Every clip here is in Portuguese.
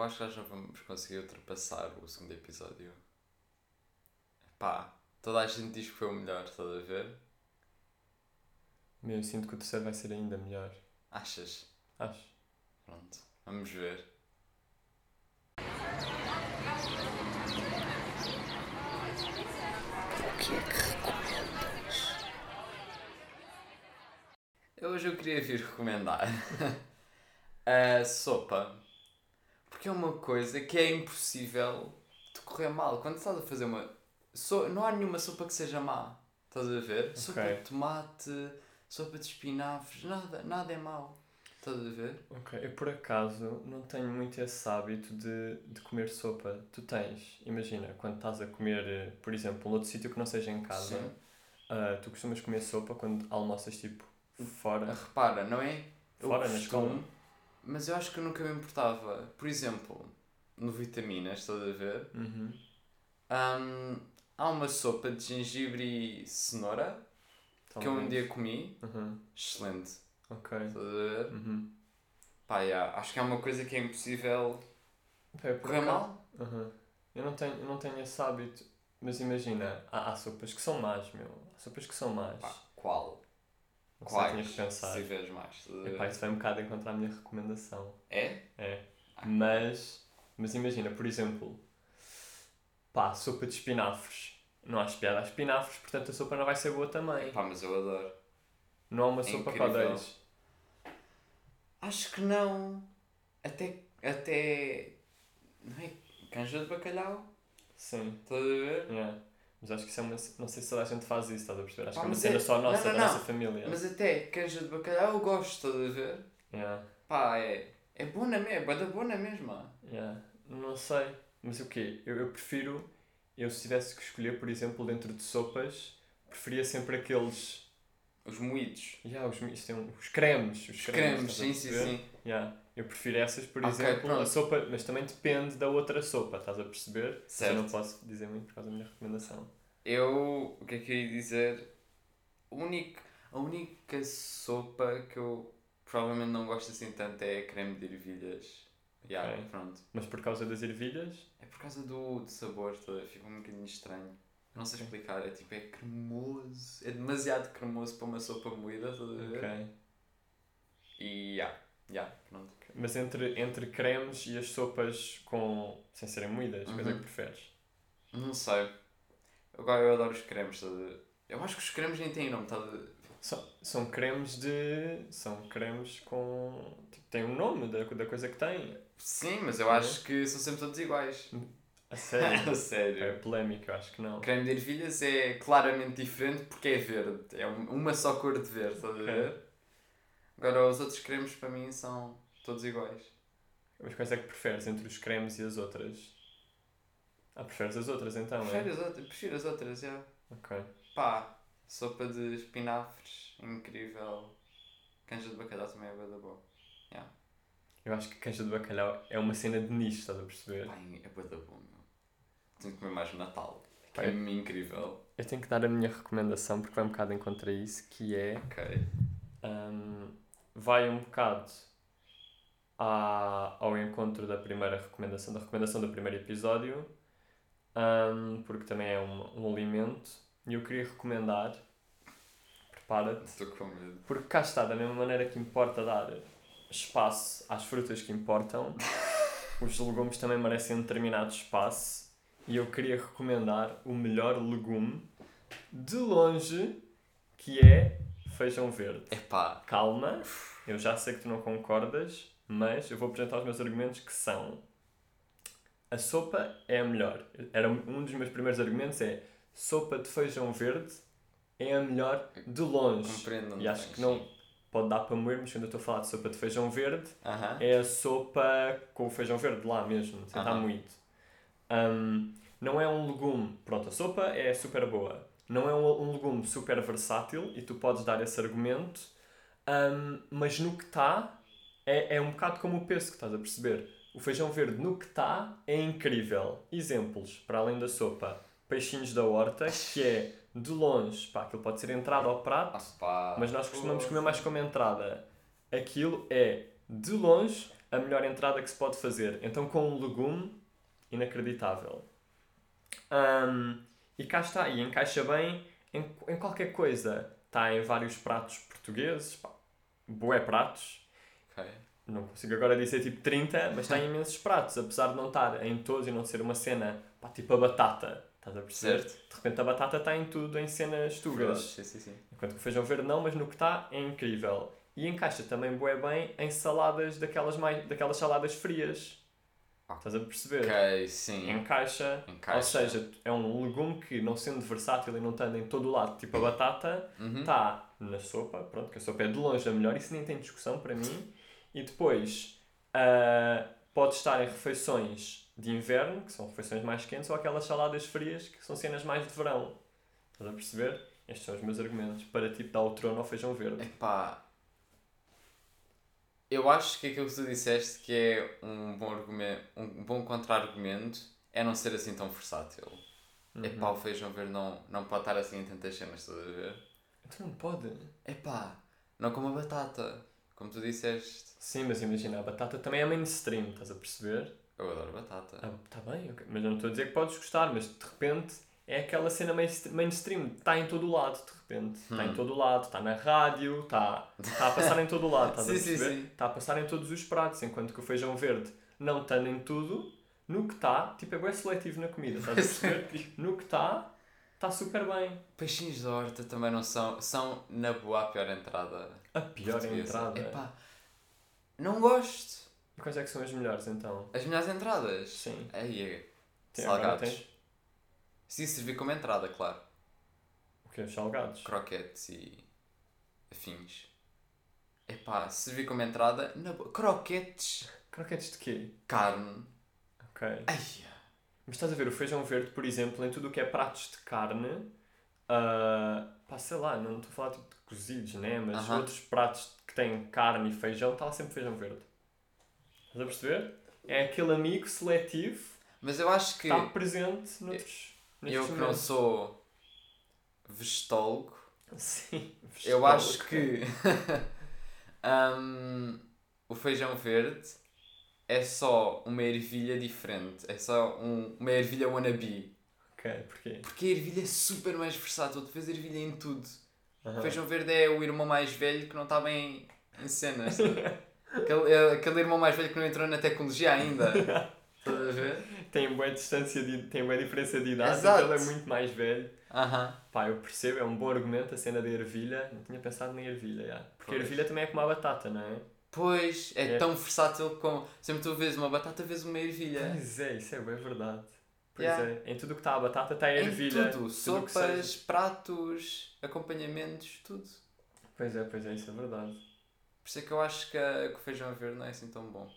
eu acho que nós não vamos conseguir ultrapassar o segundo episódio. Pá, toda a gente diz que foi o melhor, estás a ver? Meu, eu sinto que o terceiro vai ser ainda melhor. Achas? Acho. Pronto, vamos ver. O que é que recomendas? Hoje eu queria vir recomendar a sopa. Porque é uma coisa que é impossível de correr mal. Quando estás a fazer uma. So... Não há nenhuma sopa que seja má. Estás a ver? Sopa de tomate, sopa de espinafres, nada, nada é mau. Estás a ver? Ok, eu por acaso não tenho muito esse hábito de, de comer sopa. Tu tens, imagina, quando estás a comer, por exemplo, noutro sítio que não seja em casa, ah, tu costumas comer sopa quando almoças tipo fora. Repara, não é? Eu Fora, na costumo, escola? Mas eu acho que eu nunca me importava. Por exemplo, no Vitaminas, estás a ver? Uhum. Hum, há uma sopa de gengibre e cenoura que eu um Talvez. dia comi. Uhum. Excelente. Ok. Estás a ver? Uhum. Pá, yeah, acho que é uma coisa que é impossível por correr mal. Uhum. Eu não tenho, eu não tenho esse hábito, mas imagina, há, há sopas que são más, meu. Há sopas que são más. Pá, qual? Quais? que pensar. Se tiveres mais. ver? Epá, isso vai um bocado encontrar a minha recomendação. É? É. Ah. Mas, mas imagina, por exemplo, pá, sopa de espinafres. Não há piada a espinafres, portanto a sopa não vai ser boa também. Pá, mas eu adoro. Não há uma É sopa incrível. odeies. Acho que não. Até. Até. Não é? Canja de bacalhau. Sim. Estás a ver? Yeah. Mas acho que isso é uma. Não sei se toda a gente faz isso, estás a perceber? Acho que é uma cena é- só nossa, não, não, da não. nossa família. Mas até canja de bacalhau eu gosto, estás a ver? Yeah. Pá, é. É boa na mesma, é boa na mesma. Yeah. Não sei. Mas o quê? Eu, eu prefiro. Eu se tivesse que escolher, por exemplo, dentro de sopas, preferia sempre aqueles. Os moídos. Yeah, os, isto é um- os cremes. Os, Os cremes, cremes, sim, sim, sim. Yeah. Eu prefiro essas, por Ok, exemplo, a pronto. sopa, mas também depende da outra sopa, estás a perceber? Certo. Eu não posso dizer muito por causa da minha recomendação. Eu. O que é que eu ia dizer? Único, a única sopa que eu provavelmente não gosto assim tanto é creme de ervilhas. Yeah, Ok. pronto. Mas por causa das ervilhas, É por causa do, do sabor, fica um bocadinho estranho. Não sei explicar, é tipo, é cremoso. É demasiado cremoso para uma sopa moída, estás a ver? ok. E já, já, pronto. Mas entre, entre cremes e as sopas com sem serem moídas, uhum. coisa que preferes? Não sei. Agora eu adoro os cremes, ver? Eu acho que os cremes nem têm nome, a ver? São, são cremes de. São cremes com. Tipo, tem um nome da, da coisa que tem. Sim, mas eu acho que são sempre todos iguais. A sério. A sério. é polémico, eu acho que não. O creme de ervilhas é claramente diferente porque é verde. É um- uma só cor de verde, estás a ver? Agora os outros cremes para mim são todos iguais. Mas quais é que preferes entre os cremes e as outras? Ah, preferes as outras então, Prefiro é? as outras, prefiro as outras, já. Ok. Pá, sopa de espinafres, incrível. Canja de bacalhau também é da boa. Eu acho que canja de bacalhau é uma cena de nicho, estás a perceber? Pá, é da boa, meu. Tenho que comer mais no Natal. Pá, é eu- incrível. Eu tenho que dar a minha recomendação porque vai um bocado em contra isso, que é Ok. hum, vai um bocado à, ao encontro da primeira recomendação, da recomendação do primeiro episódio, hum, porque também é um, um alimento, e eu queria recomendar, prepara-te, Estou com medo. porque cá está, da mesma maneira que importa dar espaço às frutas que importam, os legumes também merecem um determinado espaço, e eu queria recomendar o melhor legume, de longe, que é feijão verde. Epá, Calma, eu já sei que tu não concordas, mas eu vou apresentar os meus argumentos que são a sopa é a melhor. Era um dos meus primeiros argumentos é sopa de feijão verde é a melhor de longe. compreendo. E acho que não pode dar para moer, mas quando eu estou a falar de sopa de feijão verde, Aham. é a sopa com o feijão verde lá mesmo, sem estar Aham. moído. Hum, não é um legume, pronto, a sopa é super boa. Não é um, um legume super versátil e tu podes dar esse argumento, hum, mas no que está é, é um bocado como o peso que estás a perceber. O feijão verde no que está é incrível. Exemplos, para além da sopa, peixinhos da horta, que é de longe, pá, aquilo pode ser entrada ao prato, Ah, pá. mas nós costumamos comer mais como entrada. Aquilo é, de longe, a melhor entrada que se pode fazer. Então, com um legume, inacreditável. Ahm, e cá está, e encaixa bem em, em qualquer coisa. Está em vários pratos portugueses, pá, bué pratos. Ok. Não consigo agora dizer tipo 30, mas está em imensos pratos, apesar de não estar em todos e não ser uma cena, pá, tipo a batata. Estás a perceber? Certo. De repente a batata está em tudo, em cenas tugas. Sim, sim, sim. Enquanto que o feijão verde não, mas no que está é incrível. E encaixa também bué bem em saladas daquelas, mais, daquelas saladas frias. Ah. Estás a perceber? Ok, sim. Encaixa. Encaixa. Ou seja, é um legume que, não sendo versátil e não estando em todo o lado, tipo a batata, Uhum. está na sopa, pronto, que a sopa é de longe a melhor, isso nem tem discussão para mim. E depois ah, pode estar em refeições de inverno, que são refeições mais quentes, ou aquelas saladas frias, que são cenas mais de verão. Estás a perceber? Estes são os meus argumentos para tipo dar o trono ao feijão verde. Epá. Eu acho que aquilo que tu disseste que é um bom argumento, um bom contra-argumento é não ser assim tão versátil. Uhum. Epá, o feijão verde não, não pode estar assim em tantas cenas, estás a ver? Então não pode. Epá, não como a batata, como tu disseste. Sim, mas imagina, a batata também é mainstream, estás a perceber? Eu adoro batata. Ah, tá bem, ok. mas eu não estou a dizer que podes gostar, mas de repente é aquela cena mainst- mainstream, está em todo o lado, de repente. Está em Hum. todo o lado, está na rádio, está está a passar em todo o lado, estás a Sim, sim, perceber? Está a passar em todos os pratos, enquanto que o feijão verde não estando em tudo, no que está, tipo, é bem seletivo na comida, estás a perceber? no que está, está super bem. Peixinhos de horta também não são, são na boa a pior entrada. A pior portuguesa. entrada. Epá, não gosto. E quais é que são as melhores então? As melhores entradas. Sim. Aí é. Tem- Salgados. Se isso servir como entrada, claro. o quê? Os salgados? Croquetes e afins. Epá, se servir como entrada, na boa. Croquetes, Croquetes de quê? carne. Ok. Ai, Mas estás a ver, o feijão verde, por exemplo, em tudo o que é pratos de carne, ah, pá, sei lá, não estou a falar tipo de cozidos, né? Mas Aham. outros pratos que têm carne e feijão, está lá sempre feijão verde. Estás a perceber? É aquele amigo seletivo mas eu acho que está presente noutros, eu nestes que não sou vegetólogo, Sim, eu acho que hum, o feijão verde é só uma ervilha diferente. É só um- uma ervilha wannabe. Ok, porquê? Porque a ervilha é super mais versátil. Tu fês ervilha em tudo. Feijão verde é o irmão mais velho que não está bem em cenas. sabe? aquele, é aquele irmão mais velho que não entrou na tecnologia ainda. Estás a ver? Tem boa distância, de, tem boa diferença de idade, Exato. então ele é muito mais velho. Aham. Pá, eu percebo, é um bom argumento a cena da ervilha. Não tinha pensado na ervilha, já. Porque a Pois. ervilha também é como a batata, não é? Pois, é, É. tão versátil como. Sempre tu vês uma batata, vês uma ervilha. Pois é, isso é bem verdade. Pois Yeah. é, em tudo que está a batata está a Em ervilha. tudo. o que Sopas, pratos, acompanhamentos, tudo. Pois é, pois é, isso é verdade. Por isso é que eu acho que, a- que o feijão verde não é assim tão bom.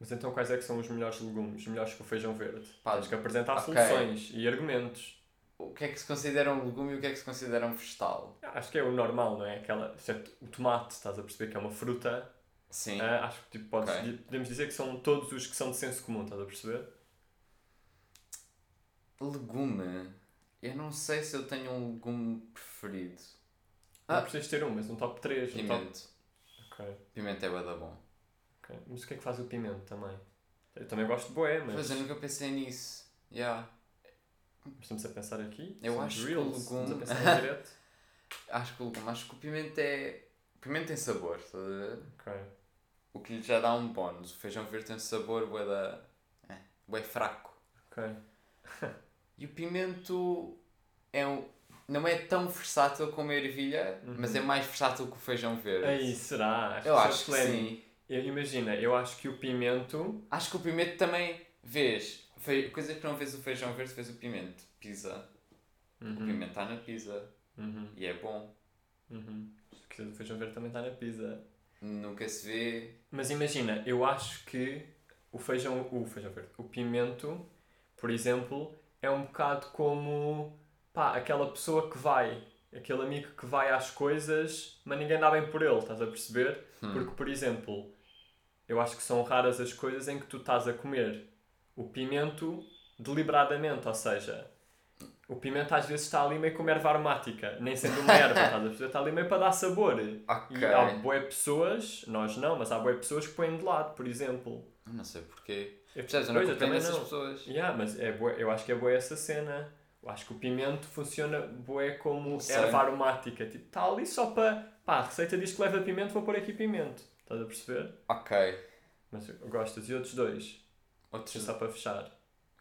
Mas então quais é que são os melhores legumes, os melhores que o feijão verde? Pá, Tens que apresentar ok. soluções e argumentos. O que é que se considera um legume e o que é que se considera um vegetal? Acho que é o normal, não é? Aquela, exceto o tomate, estás a perceber que é uma fruta. Sim. Ah, acho que tipo, podes, Ok. podemos dizer que são todos os que são de senso comum, estás a perceber? Legume. Eu não sei se eu tenho um legume preferido. Não Ah. precisas ter um, mas um top 3. Um top... Pimento. Ok, Pimento é bué da bom. ok. Mas o que é que faz o pimento também? Eu também gosto de boé, mas Mas eu nunca pensei nisso. Yeah. estamos a pensar aqui. Eu acho que o Estamos a legume- pensar direto. Acho que o legume, acho que o pimento é. O pimento tem sabor, estás a ver? Ok. O que lhe já dá um bónus. O feijão verde tem um sabor bué da. É, bué fraco. Ok. E o pimento é um, não é tão versátil como a ervilha, Uhum. mas é mais versátil que o feijão verde. Aí, será? eu acho que sim. Eu- Imagina, eu acho que o pimento. Acho que o pimento também vês. Fe... Coisa que não vês o feijão verde, vês o pimento. Pizza. O Uhum, pimento está na pizza. uhum, E é bom. uhum. Se quiser o feijão verde também está na pizza. Nunca se vê. Mas imagina, eu acho que o feijão, o feijão verde, o pimento, por exemplo, é um bocado como pá, aquela pessoa que vai, aquele amigo que vai às coisas, mas ninguém dá bem por ele, estás a perceber? Hum. Porque, por exemplo, eu acho que são raras as coisas em que tu estás a comer o pimento deliberadamente, ou seja, O pimento às vezes está ali meio como erva aromática, nem sendo uma erva, estás a perceber? Está ali meio para dar sabor. Ok. E há boé pessoas, nós não, mas há boé pessoas que põem de lado, por exemplo. Eu não sei porquê. Eu, Percebes? Eu não compreendo também essas pessoas. Yeah, mas é bué, eu acho que é boa essa cena. Eu acho que o pimento funciona bué como Sei. erva aromática. Tipo, está ali só para. Pá, a receita diz que leva pimento, vou pôr aqui pimento. Estás a perceber? Ok. Mas gostas. E outros dois? Outros. Só para fechar.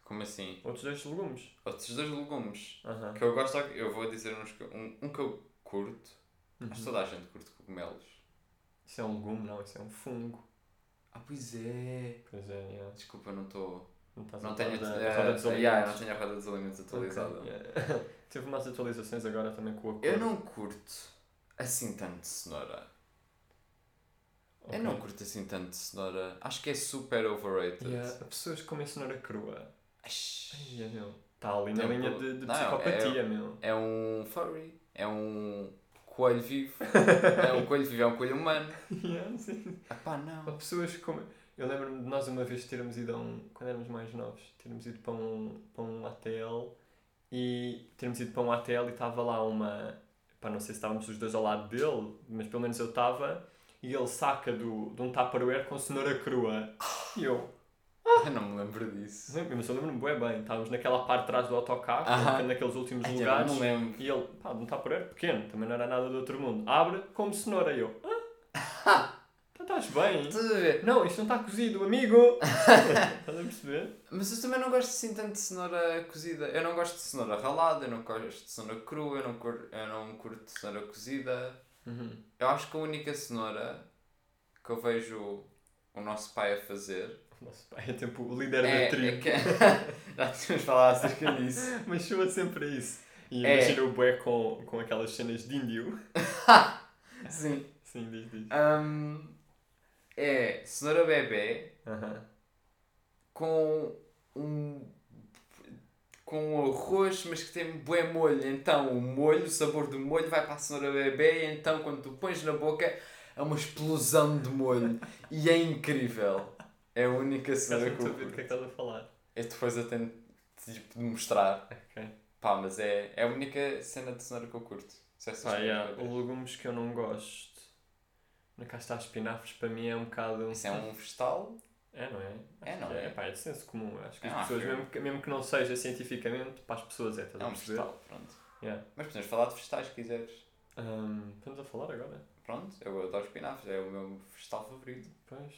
Como assim? Outros dois legumes. Outros dois legumes. Aham. Que eu gosto, eu vou dizer uns que, um, um que eu curto. Acho que Uhum. toda a gente curte cogumelos. Isso é um legume, não, isso é um fungo. Ah, pois é. Pois é, yeah. Desculpa, não estou. não estás Não a tenho. da, da roda dos alimentos. yeah, não tenho a roda dos alimentos atualizada. Ok, yeah. Teve umas atualizações agora também com a cor. Eu não curto assim tanto de cenoura. Ok. Eu não curto assim tanto de cenoura. Acho que é super overrated. Yeah, pessoas que comem cenoura crua. Ash. Ai, é, meu. Está ali na linha de, de não, psicopatia, meu. É um furry. É um coelho vivo. é um coelho vivo, é um coelho humano. Yeah, sim. Ah pá, Há não. pessoas comem. Eu lembro-me de nós uma vez termos ido a um. Quando éramos mais novos, termos ido para um, para um ATL e termos ido para um ATL e estava lá uma. Pá, não sei se estávamos os dois ao lado dele, mas pelo menos eu estava. E ele saca do, de um Tupperware com cenoura crua. E eu. Eu não me lembro disso. Lembro, mas eu lembro-me bem bem. Estávamos naquela parte de trás do autocarro, Aham. naqueles últimos Ai, lugares. não me lembro. E ele, pá, de um Tupperware pequeno, também não era nada do outro mundo. Abre como cenoura. E eu, ah, tá- estás bem? Estás a ver? Não, isto não está cozido, amigo! Estás a perceber? Mas eu também não gosto assim tanto de cenoura cozida. Eu não gosto de cenoura ralada, eu não gosto de cenoura crua, eu não, cur... eu não curto cenoura cozida. Eu acho que a única cenoura que eu vejo o nosso pai a fazer nosso pai é tipo o líder é, da é tribo. que... Já tínhamos falado acerca disso. Mas soa sempre a isso. E É. imagina o bué com, com aquelas cenas de índio. Sim. Sim, diz, diz. Hum, é cenoura bebê Aham. com um com um arroz, mas que tem bué molho. Então o molho, o sabor do molho vai para a cenoura bebê e então quando tu pões na boca é uma explosão de molho. e é incrível. É a única não que eu ver do que é curto. que estás a falar. Eu depois eu tento tipo, de mostrar. Ok. Pá, mas é, é a única cena de cenoura que eu curto. Se essas Pá, yeah, bebês. legumes que eu não gosto. Na cá está espinafres, para mim é um bocado. Isso é um vegetal? É, não é? É, não que é? Pá, é de senso comum. Acho que É as pessoas, afirma. mesmo que, mesmo que não seja cientificamente, para as pessoas é, estás É a um perceber? vegetal, pronto. Yeah. Mas podemos falar de vegetais se quiseres. Hum, estamos a falar agora? Pronto, eu adoro espinafres, é o meu vegetal favorito. Pois.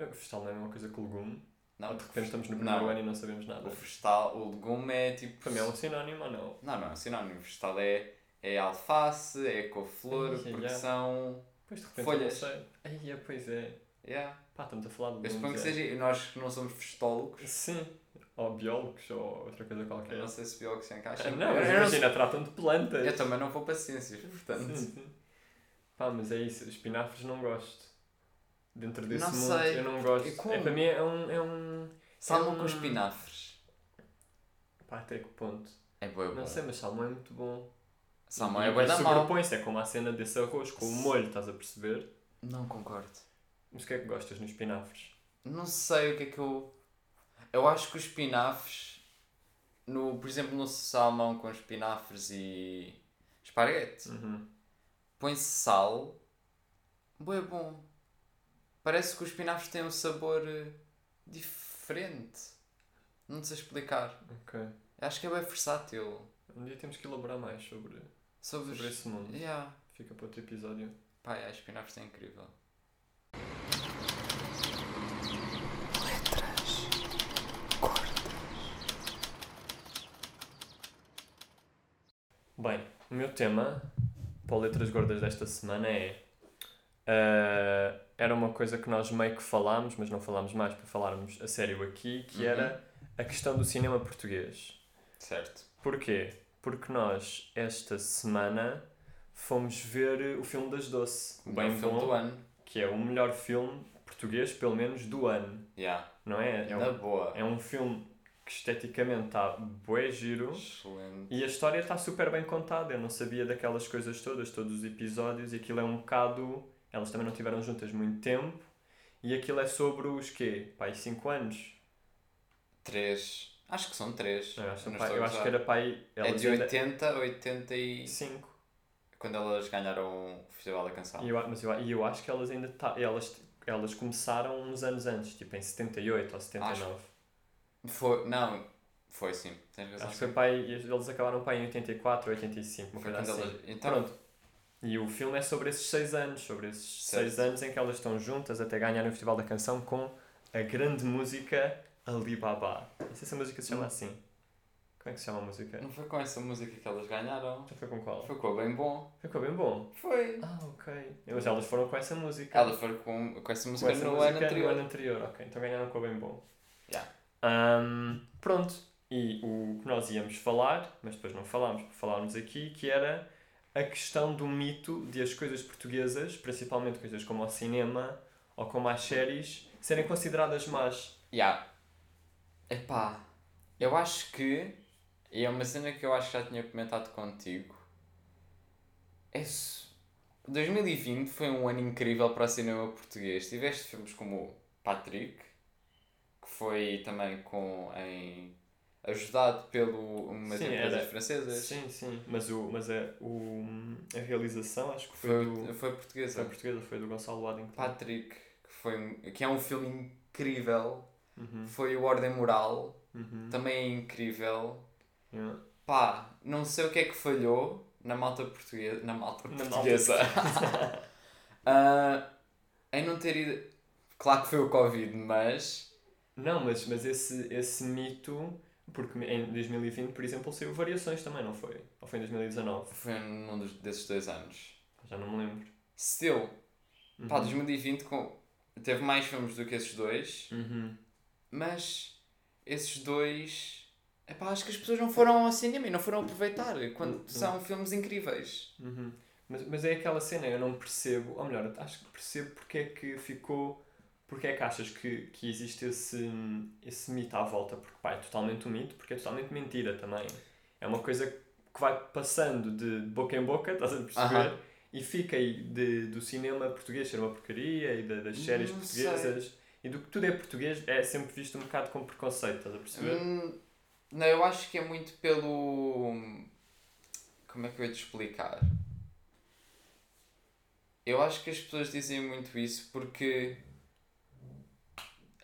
É, Vegetal não é a mesma coisa que legume. Não, Ou de repente estamos no primeiro não, ano e não sabemos nada. O vegetal, o legume é tipo. Para mim é um sinónimo ou não? Não, não é um sinónimo. O vegetal é, é alface, é couve-flor, porque ai. são. Pois de repente Folhas. Ai, é, pois é. Yeah. Pá, estamos a falar de Eu suponho que legumes, é. seja. Nós que não somos vegestólogos, Sim. Ou biólogos ou outra coisa qualquer. eu não sei se biólogos se encaixam. Ah, não, mas eu não imagina, tratam de plantas. eu também não vou para ciências, portanto. Sim, sim. Pá, mas é isso, espinafres não gosto. Dentro desse Não mundo sei. eu não gosto. E como? É, para mim é um. É um Salmão É com um- espinafres. pá, até que ponto? É bom, é bom. Não sei, mas salmão é muito bom. Salmão E- é bom da mal. sobrepõe-se, é como a cena desse arroz com o molho, estás a perceber? Não concordo. Mas o que é que gostas nos espinafres? Não sei o que é que eu. Eu acho que os espinafres, no, por exemplo, no salmão com espinafres e esparguete, Uhum. põe-se sal, bom, é bom. Parece que os espinafres têm um sabor eh, diferente. Não sei explicar. Ok. Acho que é bem versátil. Um dia temos que elaborar mais sobre, Sobre, sobre esse mundo. Yeah. Fica para outro episódio. Pá, yeah, espinafres é incrível. letras gordas. Bem, o meu tema para Letras Gordas desta semana é. Ah, era uma coisa que nós meio que falámos, mas não falámos mais para falarmos a sério aqui, que Uhum. era a questão do cinema português. Certo. Porquê? Porque nós, esta semana, fomos ver o filme das Doce. O bem filme bom, do ano. Que é o melhor filme português, pelo menos, do ano. Yeah. Não é? É um, boa. é um filme que esteticamente está bué giro. Excelente. E a história está super bem contada. Eu não sabia daquelas coisas todas, todos os episódios, e aquilo é um bocado. Elas também não estiveram juntas muito tempo. E aquilo é sobre os quê? Pai, 5 anos? Três. Acho que são três. Eu acho, pai, eu acho que era pai. É de ainda- 80 a 85. Cinco. Quando elas ganharam o Festival da Canção. E eu, mas eu, eu acho que elas ainda tá, elas, elas começaram uns anos antes, tipo em 78 ou 79. Foi, não, foi sim. Tens razão. Acho que foi pai, eles acabaram pai em 84 ou 85, uma coisa assim. elas. Então, Pronto. E o filme é sobre esses seis anos, sobre esses Certo. seis anos em que elas estão juntas até ganharem o Festival da Canção com a grande música Alibaba. Não sei se a música se chama Hum. assim. Como é que se chama a música? não foi com essa música que elas ganharam. Já foi com qual? Foi com o Bem Bom. Ficou bem bom. Foi. Ah, ok. Mas elas foram com essa música. Elas foram com, com essa com música essa no música ano anterior. No ano anterior, ok. Então ganharam com o bem bom. Yeah. Ahm, pronto. E o que nós íamos falar, mas depois não falámos, falámos aqui, que era a questão do mito de as coisas portuguesas, principalmente coisas como o cinema ou como as séries, serem consideradas más. Yeah. Epá, eu acho que, e é uma cena que eu acho que já tinha comentado contigo, é su- 2020 foi um ano incrível para o cinema português. Tiveste filmes como Patrick, que foi também com em ajudado pelo umas Sim, empresas era- francesas. Sim, sim. Mas, o, mas a, o, a realização acho que foi, Foi, do. foi Foi portuguesa. portuguesa, foi do Gonçalo Waddington. Patrick, que, foi, que é um filme incrível. Uhum, Foi o Ordem Moral, uhum. também é incrível. Yeah. Pá, não sei o que é que falhou na malta portuguesa. Na malta Na malta portuguesa. Ah, em não ter ido. Claro que foi o Covid, mas. Não, mas, mas esse, esse mito, porque em 2020, por exemplo, saiu Variações também, não foi? Ou foi em 2019? Foi num dos, desses dois anos. Já não me lembro. Still, pá, Uhum. 2020 com, teve mais filmes do que esses dois, Uhum. mas esses dois. Epá, acho que as pessoas não foram ao cinema e não foram aproveitar quando Uhum. são filmes incríveis. Uhum. Mas, mas é aquela cena, eu não percebo, ou melhor, acho que percebo porque é que ficou, porque é que achas que, que existe esse, esse mito à volta, porque pá, é totalmente um mito, porque é totalmente mentira também. É uma coisa que vai passando de boca em boca, estás a perceber? Aham. E fica aí de, do cinema português ser uma porcaria e da- das séries Não portuguesas e do que tudo é português é sempre visto um bocado com preconceito, estás a perceber? Hum, não, eu acho que é muito pelo. Como é que eu ia te explicar? Eu acho que as pessoas dizem muito isso porque.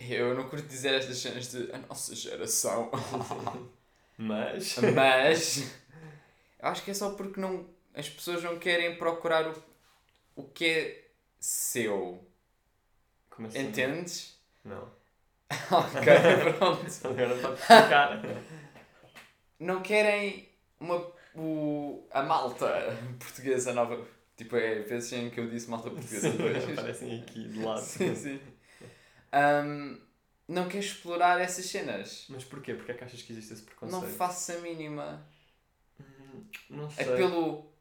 Eu não curto dizer estas cenas de a nossa geração. Mas. Mas. Eu acho que é só porque não, as pessoas não querem procurar o, o que é seu. Como assim? Entendes? Não. ok, pronto. Agora não pode explicar. não querem uma, o, a malta portuguesa nova. Tipo, é vezes em que eu disse malta portuguesa Sim, aparecem aqui de lado. sim, sim. Ahm, não quer explorar essas cenas. Mas porquê? Porquê é que achas que existe esse preconceito? Não faço a mínima. Hum, Não É sei. pelo.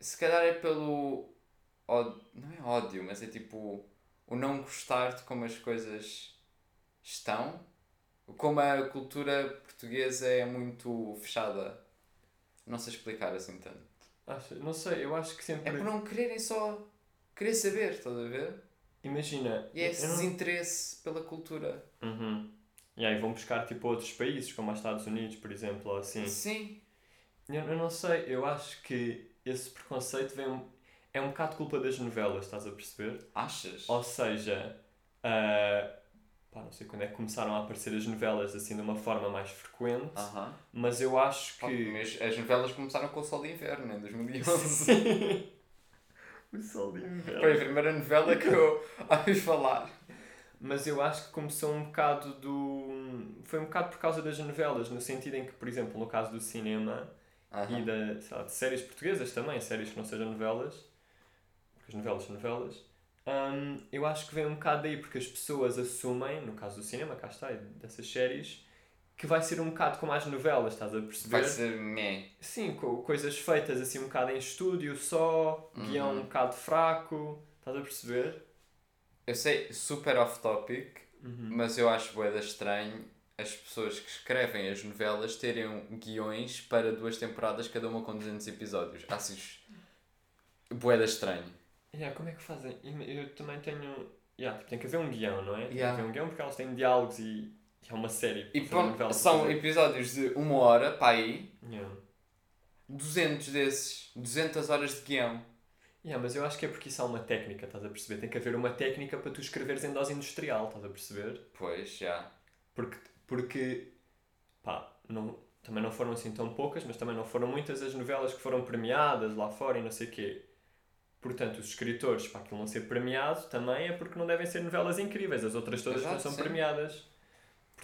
Se calhar é pelo. ódio- Não é ódio, mas é tipo. O não gostar de como as coisas estão. Como a cultura portuguesa é muito fechada. Não sei explicar assim tanto. Acho- não sei, eu acho que sempre. É por não quererem só querer saber, estás a ver? Imagina. E é esse não- desinteresse pela cultura. Uhum. E aí vão buscar tipo outros países, como os Estados Unidos, por exemplo, ou assim. Sim. Eu, eu não sei, eu acho que esse preconceito vem é um bocado culpa das novelas, estás a perceber? Achas? Ou seja, ah, pá, não sei quando é que começaram a aparecer as novelas assim de uma forma mais frequente, Aham. mas eu acho Pá, que. Mas as novelas começaram com o Sol de Inverno em 2011. O sol de inverno. Foi a primeira novela que eu ouvi falar. Mas eu acho que começou um bocado do. Foi um bocado por causa das novelas, no sentido em que, por exemplo, no caso do cinema e da, sei lá, de séries portuguesas também, séries que não sejam novelas, porque as novelas são novelas, hum, eu acho que vem um bocado daí, porque as pessoas assumem, no caso do cinema, cá está, e dessas séries, que vai ser um bocado como as novelas, estás a perceber? Vai ser meh. Sim, co- coisas feitas assim um bocado em estúdio só, guião Uhum. um bocado fraco, estás a perceber? Eu sei, super off-topic, Uhum. mas eu acho boeda estranho as pessoas que escrevem as novelas terem guiões para duas temporadas, cada uma com 200 episódios. Acho isso boeda estranho. Yeah, como é que fazem? Eu também tenho. Yeah, tipo, tem que haver um guião, não é? Tem que haver um guião porque elas têm diálogos e, É uma série. E pronto, novela são fazer. episódios de uma hora, para aí, Yeah. 200 desses, 200 horas de guião. Yeah, mas eu acho que é porque isso há uma técnica, estás a perceber? Tem que haver uma técnica para tu escreveres em dose industrial, estás a perceber? Pois, já. Porque, porque pá, não, também não foram assim tão poucas, mas também não foram muitas as novelas que foram premiadas lá fora e não sei o quê. Portanto, os escritores, para aquilo não ser premiado, também é porque não devem ser novelas incríveis. As outras todas não Exato, são sim. premiadas.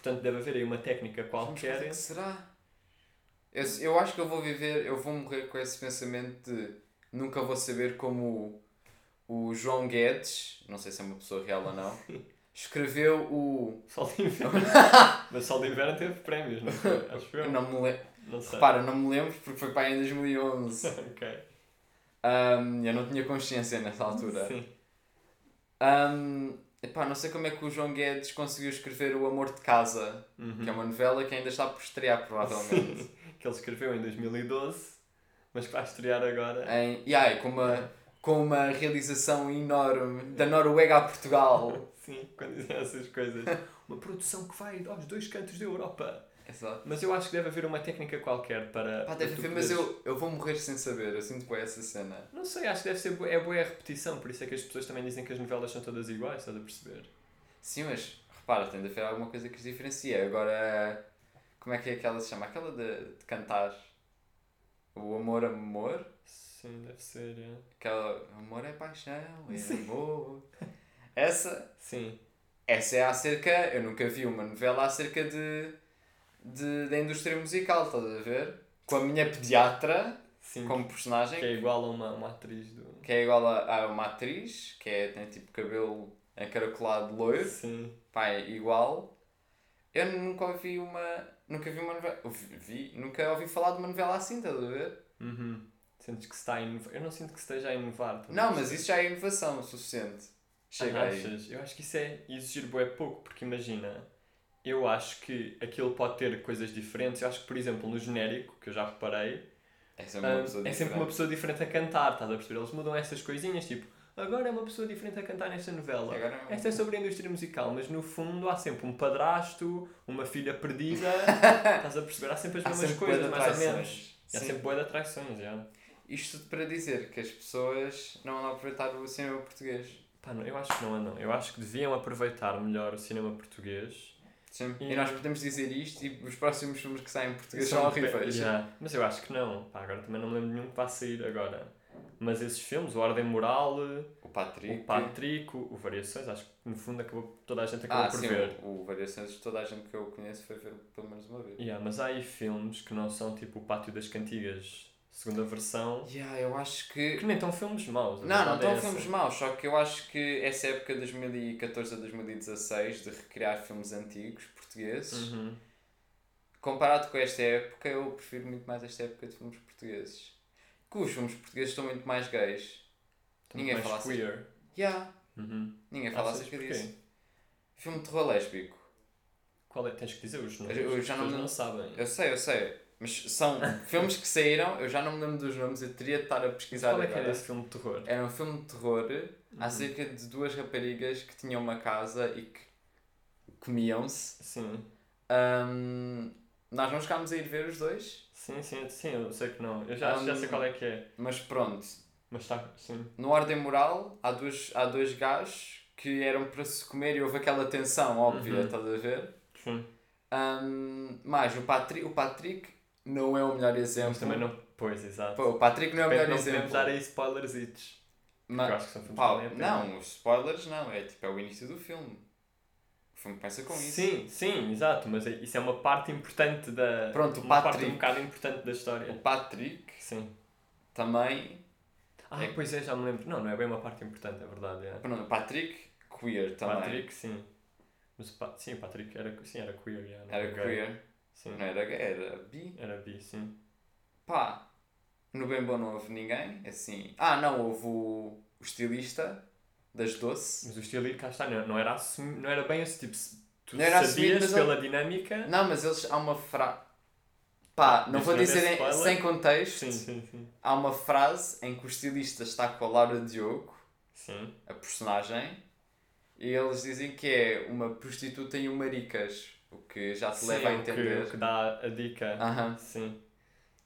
Portanto, deve haver aí uma técnica o qualquer. que será? Eu, eu acho que eu vou viver, eu vou morrer com esse pensamento de nunca vou saber como o, o João Guedes, não sei se é uma pessoa real ou não, escreveu o. Sol de inverno. mas Sol de inverno teve prémios, não foi? Acho eu. Eu não me lembro. Não sei. Repara, não me lembro porque foi para aí em 2011. ok. Ahm, eu não tinha consciência nessa altura. Sim. Ahm, epá, não sei como é que o João Guedes conseguiu escrever O Amor de Casa, Uhum. que é uma novela que ainda está por estrear, provavelmente. que ele escreveu em 2012, mas que vai estrear agora. em, e ai, com, uma, com uma realização enorme da Noruega a Portugal. Sim, quando dizem essas coisas. Uma produção que vai aos dois cantos da Europa. Exato. Mas eu acho que deve haver uma técnica qualquer para. Pá, deve haver, mas eu, eu vou morrer sem saber. Eu sinto essa cena. Não sei, acho que deve ser. É boa a repetição, por isso é que as pessoas também dizem que as novelas são todas iguais, estás a perceber? Sim, mas repara, tem de haver alguma coisa que os diferencia. Agora, como é que é aquela se chama? Aquela de, de cantar. O amor, amor. Sim, deve ser. é. Aquela. Amor é paixão, é amor. Essa. Sim. Essa é acerca. Eu nunca vi uma novela acerca de. De da indústria musical, estás a ver? Com a minha pediatra Sim. como personagem, Que é igual a uma, uma atriz do. que é igual a, a uma atriz, que é, tem tipo cabelo encaracolado loiro, Sim. pá, é igual. Eu nunca ouvi uma. Nunca vi uma novela. Vi, nunca ouvi falar de uma novela assim, estás a ver? Uhum. Sentes que se está a inovar. Eu não sinto que se esteja a inovar. Não, mas isso já é inovação o suficiente. Chega Ah, aí. achas? Eu acho que isso é exigir bué pouco, porque imagina, eu acho que aquilo pode ter coisas diferentes. Eu acho que, por exemplo, no genérico, que eu já reparei, É sempre uma ah, pessoa é sempre uma pessoa diferente a cantar, estás a perceber? Eles mudam essas coisinhas, tipo, agora é uma pessoa diferente a cantar nesta novela. Agora é Esta é sobre a indústria musical, mas no fundo há sempre um padrasto, uma filha perdida, estás a perceber? Há sempre as Há mesmas sempre coisas, mais ou menos. E há Sim. sempre boa de traições, já. Isto para dizer que as pessoas não vão aproveitar o cinema português. Pá, não, eu acho que não não. Eu acho que deviam aproveitar melhor o cinema português Sim. E- E nós podemos dizer isto e os próximos filmes que saem em português São são horríveis. Yeah. Mas eu acho que não. Pá, agora também não me lembro de nenhum que vá sair agora. Mas esses filmes, o Ordem Moral, O Patrick. o Patrick, o, o Variações, acho que no fundo acabou, toda a gente acabou Ah, por sim, ver. o, o Variações, toda a gente que eu conheço foi ver pelo menos uma vez. Yeah, mas há aí filmes que não são tipo o Pátio das Cantigas, segunda versão, Yeah, eu acho que. que nem estão filmes maus. Não, não é estão essa. filmes maus, só que eu acho que essa época de 2014 a 2016 de recriar filmes antigos portugueses, Uhum. comparado com esta época, eu prefiro muito mais esta época de filmes portugueses. Que os filmes portugueses estão muito mais gays. Estão Ninguém mais fala assim. queer. Yeah, Uhum. ninguém fala Achas acerca disso. Filme de terror lésbico. Qual é? Tens que dizer os nomes. Eu- eu já não não sabem. Eu sei, eu sei. Mas são filmes que saíram, eu já não me lembro dos nomes, eu teria de estar a pesquisar Qual é que era esse filme de terror? Era um filme de terror Uhum. acerca de duas raparigas que tinham uma casa e que comiam-se. Sim. Ahm, nós não chegámos a ir ver os dois, Sim, sim, sim, eu sei que não. Eu já, já sei Um, qual é que é. mas pronto. Mas está, sim. No Ordem Moral há dois, há dois gajos que eram para se comer e houve aquela tensão óbvia, Uhum. estás a ver? Sim. Ahm, mais, o Patrick, o Patrick não é o melhor exemplo. Mas também não. Pois, exato. Pô, o Patrick não é o melhor não exemplo. podemos dar aí spoilersitos. Ma- Eu acho que são filmes Pá, que não, os spoilers não, é tipo é o início do filme. O filme começa com isso. Sim, sim, exato, mas é- isso é uma parte importante da. Pronto, o uma parte Patrick. um bocado importante da O história. Patrick Sim. também. Ah, É- pois é, já me lembro. Não, não é bem uma parte importante, é verdade. É. Pronto, o Patrick, queer também. Patrick, sim. Mas o sim, o Patrick era, sim, era queer, já, não Era gay. queer. Sim. Não era gay, era bi. Pá, no Bem Bom não houve ninguém. Assim. Ah, não, houve o, o estilista das Doce. Mas o estilo cá está, não, não era não era bem esse tipo. se- Tu Não era sabias assumido, pela dinâmica. Não, mas eles há uma frase. Pá, não Deixa vou dizer em- sem contexto. Sim, sim, sim. Há uma frase em que o estilista está com a Laura Diogo. Sim. a personagem, e eles dizem que é uma prostituta e um maricas. O que já te leva a o que- entender. O que, dá a dica. Aham. Sim.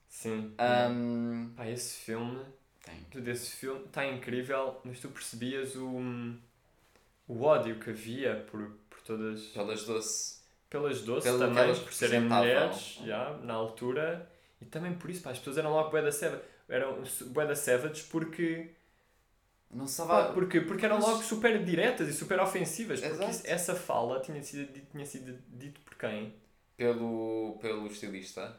Sim. Ahm, Pá, esse filme, tem. tu desse filme, está incrível, mas tu percebias o, o ódio que havia por, por todas. Pelas doce. pelas doces Pelo também, por serem mulheres, já, na altura, e também por isso, pá, as pessoas eram logo bué da savage, eram bué da porque, Não estava. porque, porque eram logo super diretas e super ofensivas, porque isso- essa fala tinha sido, tinha sido dito por quem? Pelo, pelo estilista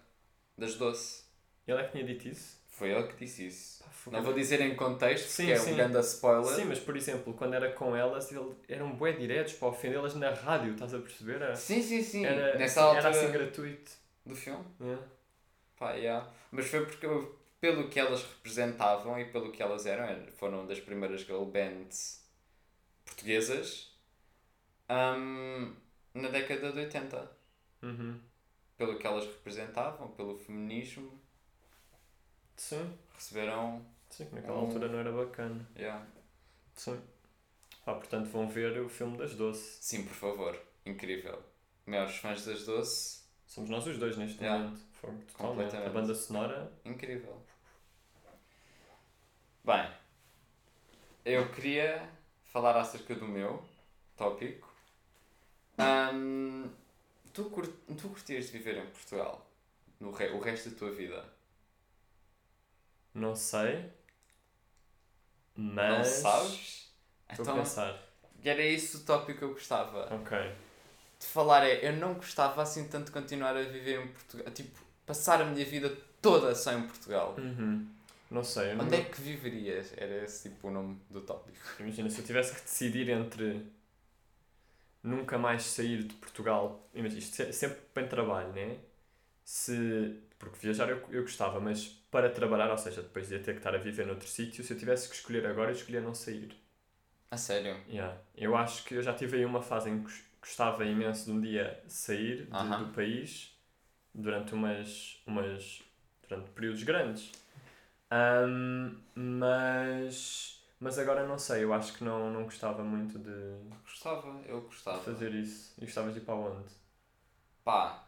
das doce. Ele é que tinha dito isso? Foi ele que disse isso. Pá, Não vou dizer em contexto, Sim, porque é sim. um grande spoiler. Sim, mas por exemplo, quando era com elas, ele, eram bué diretos para ofendê-las na rádio, estás a perceber? Era, Sim, sim, sim. era, Nessa assim, altura era assim gratuito. do filme. Yeah. Pá, yeah. Mas foi porque pelo que elas representavam e pelo que elas eram, era- foram das primeiras girl bands portuguesas hum, na década de 80. Uhum. Pelo que elas representavam, pelo feminismo, Sim, receberam. sim, que naquela Um- altura não era bacana. Yeah. Sim. Pá, portanto vão ver o filme das doce. Sim, por favor. Incrível. Maiores fãs das Doce, Somos nós os dois neste Yeah. momento. Fogo, totalmente. A Completamente. banda sonora. incrível. Bem, eu queria falar acerca do meu tópico. Hum, tu, cur tu curtias de viver em Portugal no re o resto da tua vida? Não sei. Não Mas. sabes? Estou Então, a pensar. era isso o tópico que eu gostava Ok. de falar. É, eu não gostava assim tanto de continuar a viver em Portugal. Tipo, passar a minha vida toda só em Portugal. Uhum. Não sei. Eu não Onde é que viverias? Era esse tipo o nome do tópico. Imagina, se eu tivesse que decidir entre nunca mais sair de Portugal, imagina, isto se- sempre para trabalho, né? Se, porque viajar eu, eu gostava, mas para trabalhar, ou seja, depois de ter que estar a viver noutro sítio, se eu tivesse que escolher agora, eu escolhia não sair. A sério? Yeah. Eu acho que eu já tive aí uma fase em que gos- gostava imenso de um dia sair de- Aham. do país durante umas, umas durante períodos grandes. Ahm, mas, mas agora não sei, eu acho que não, não gostava muito de, Gostava, eu de gostava. fazer isso. E gostavas de ir para onde? Pá,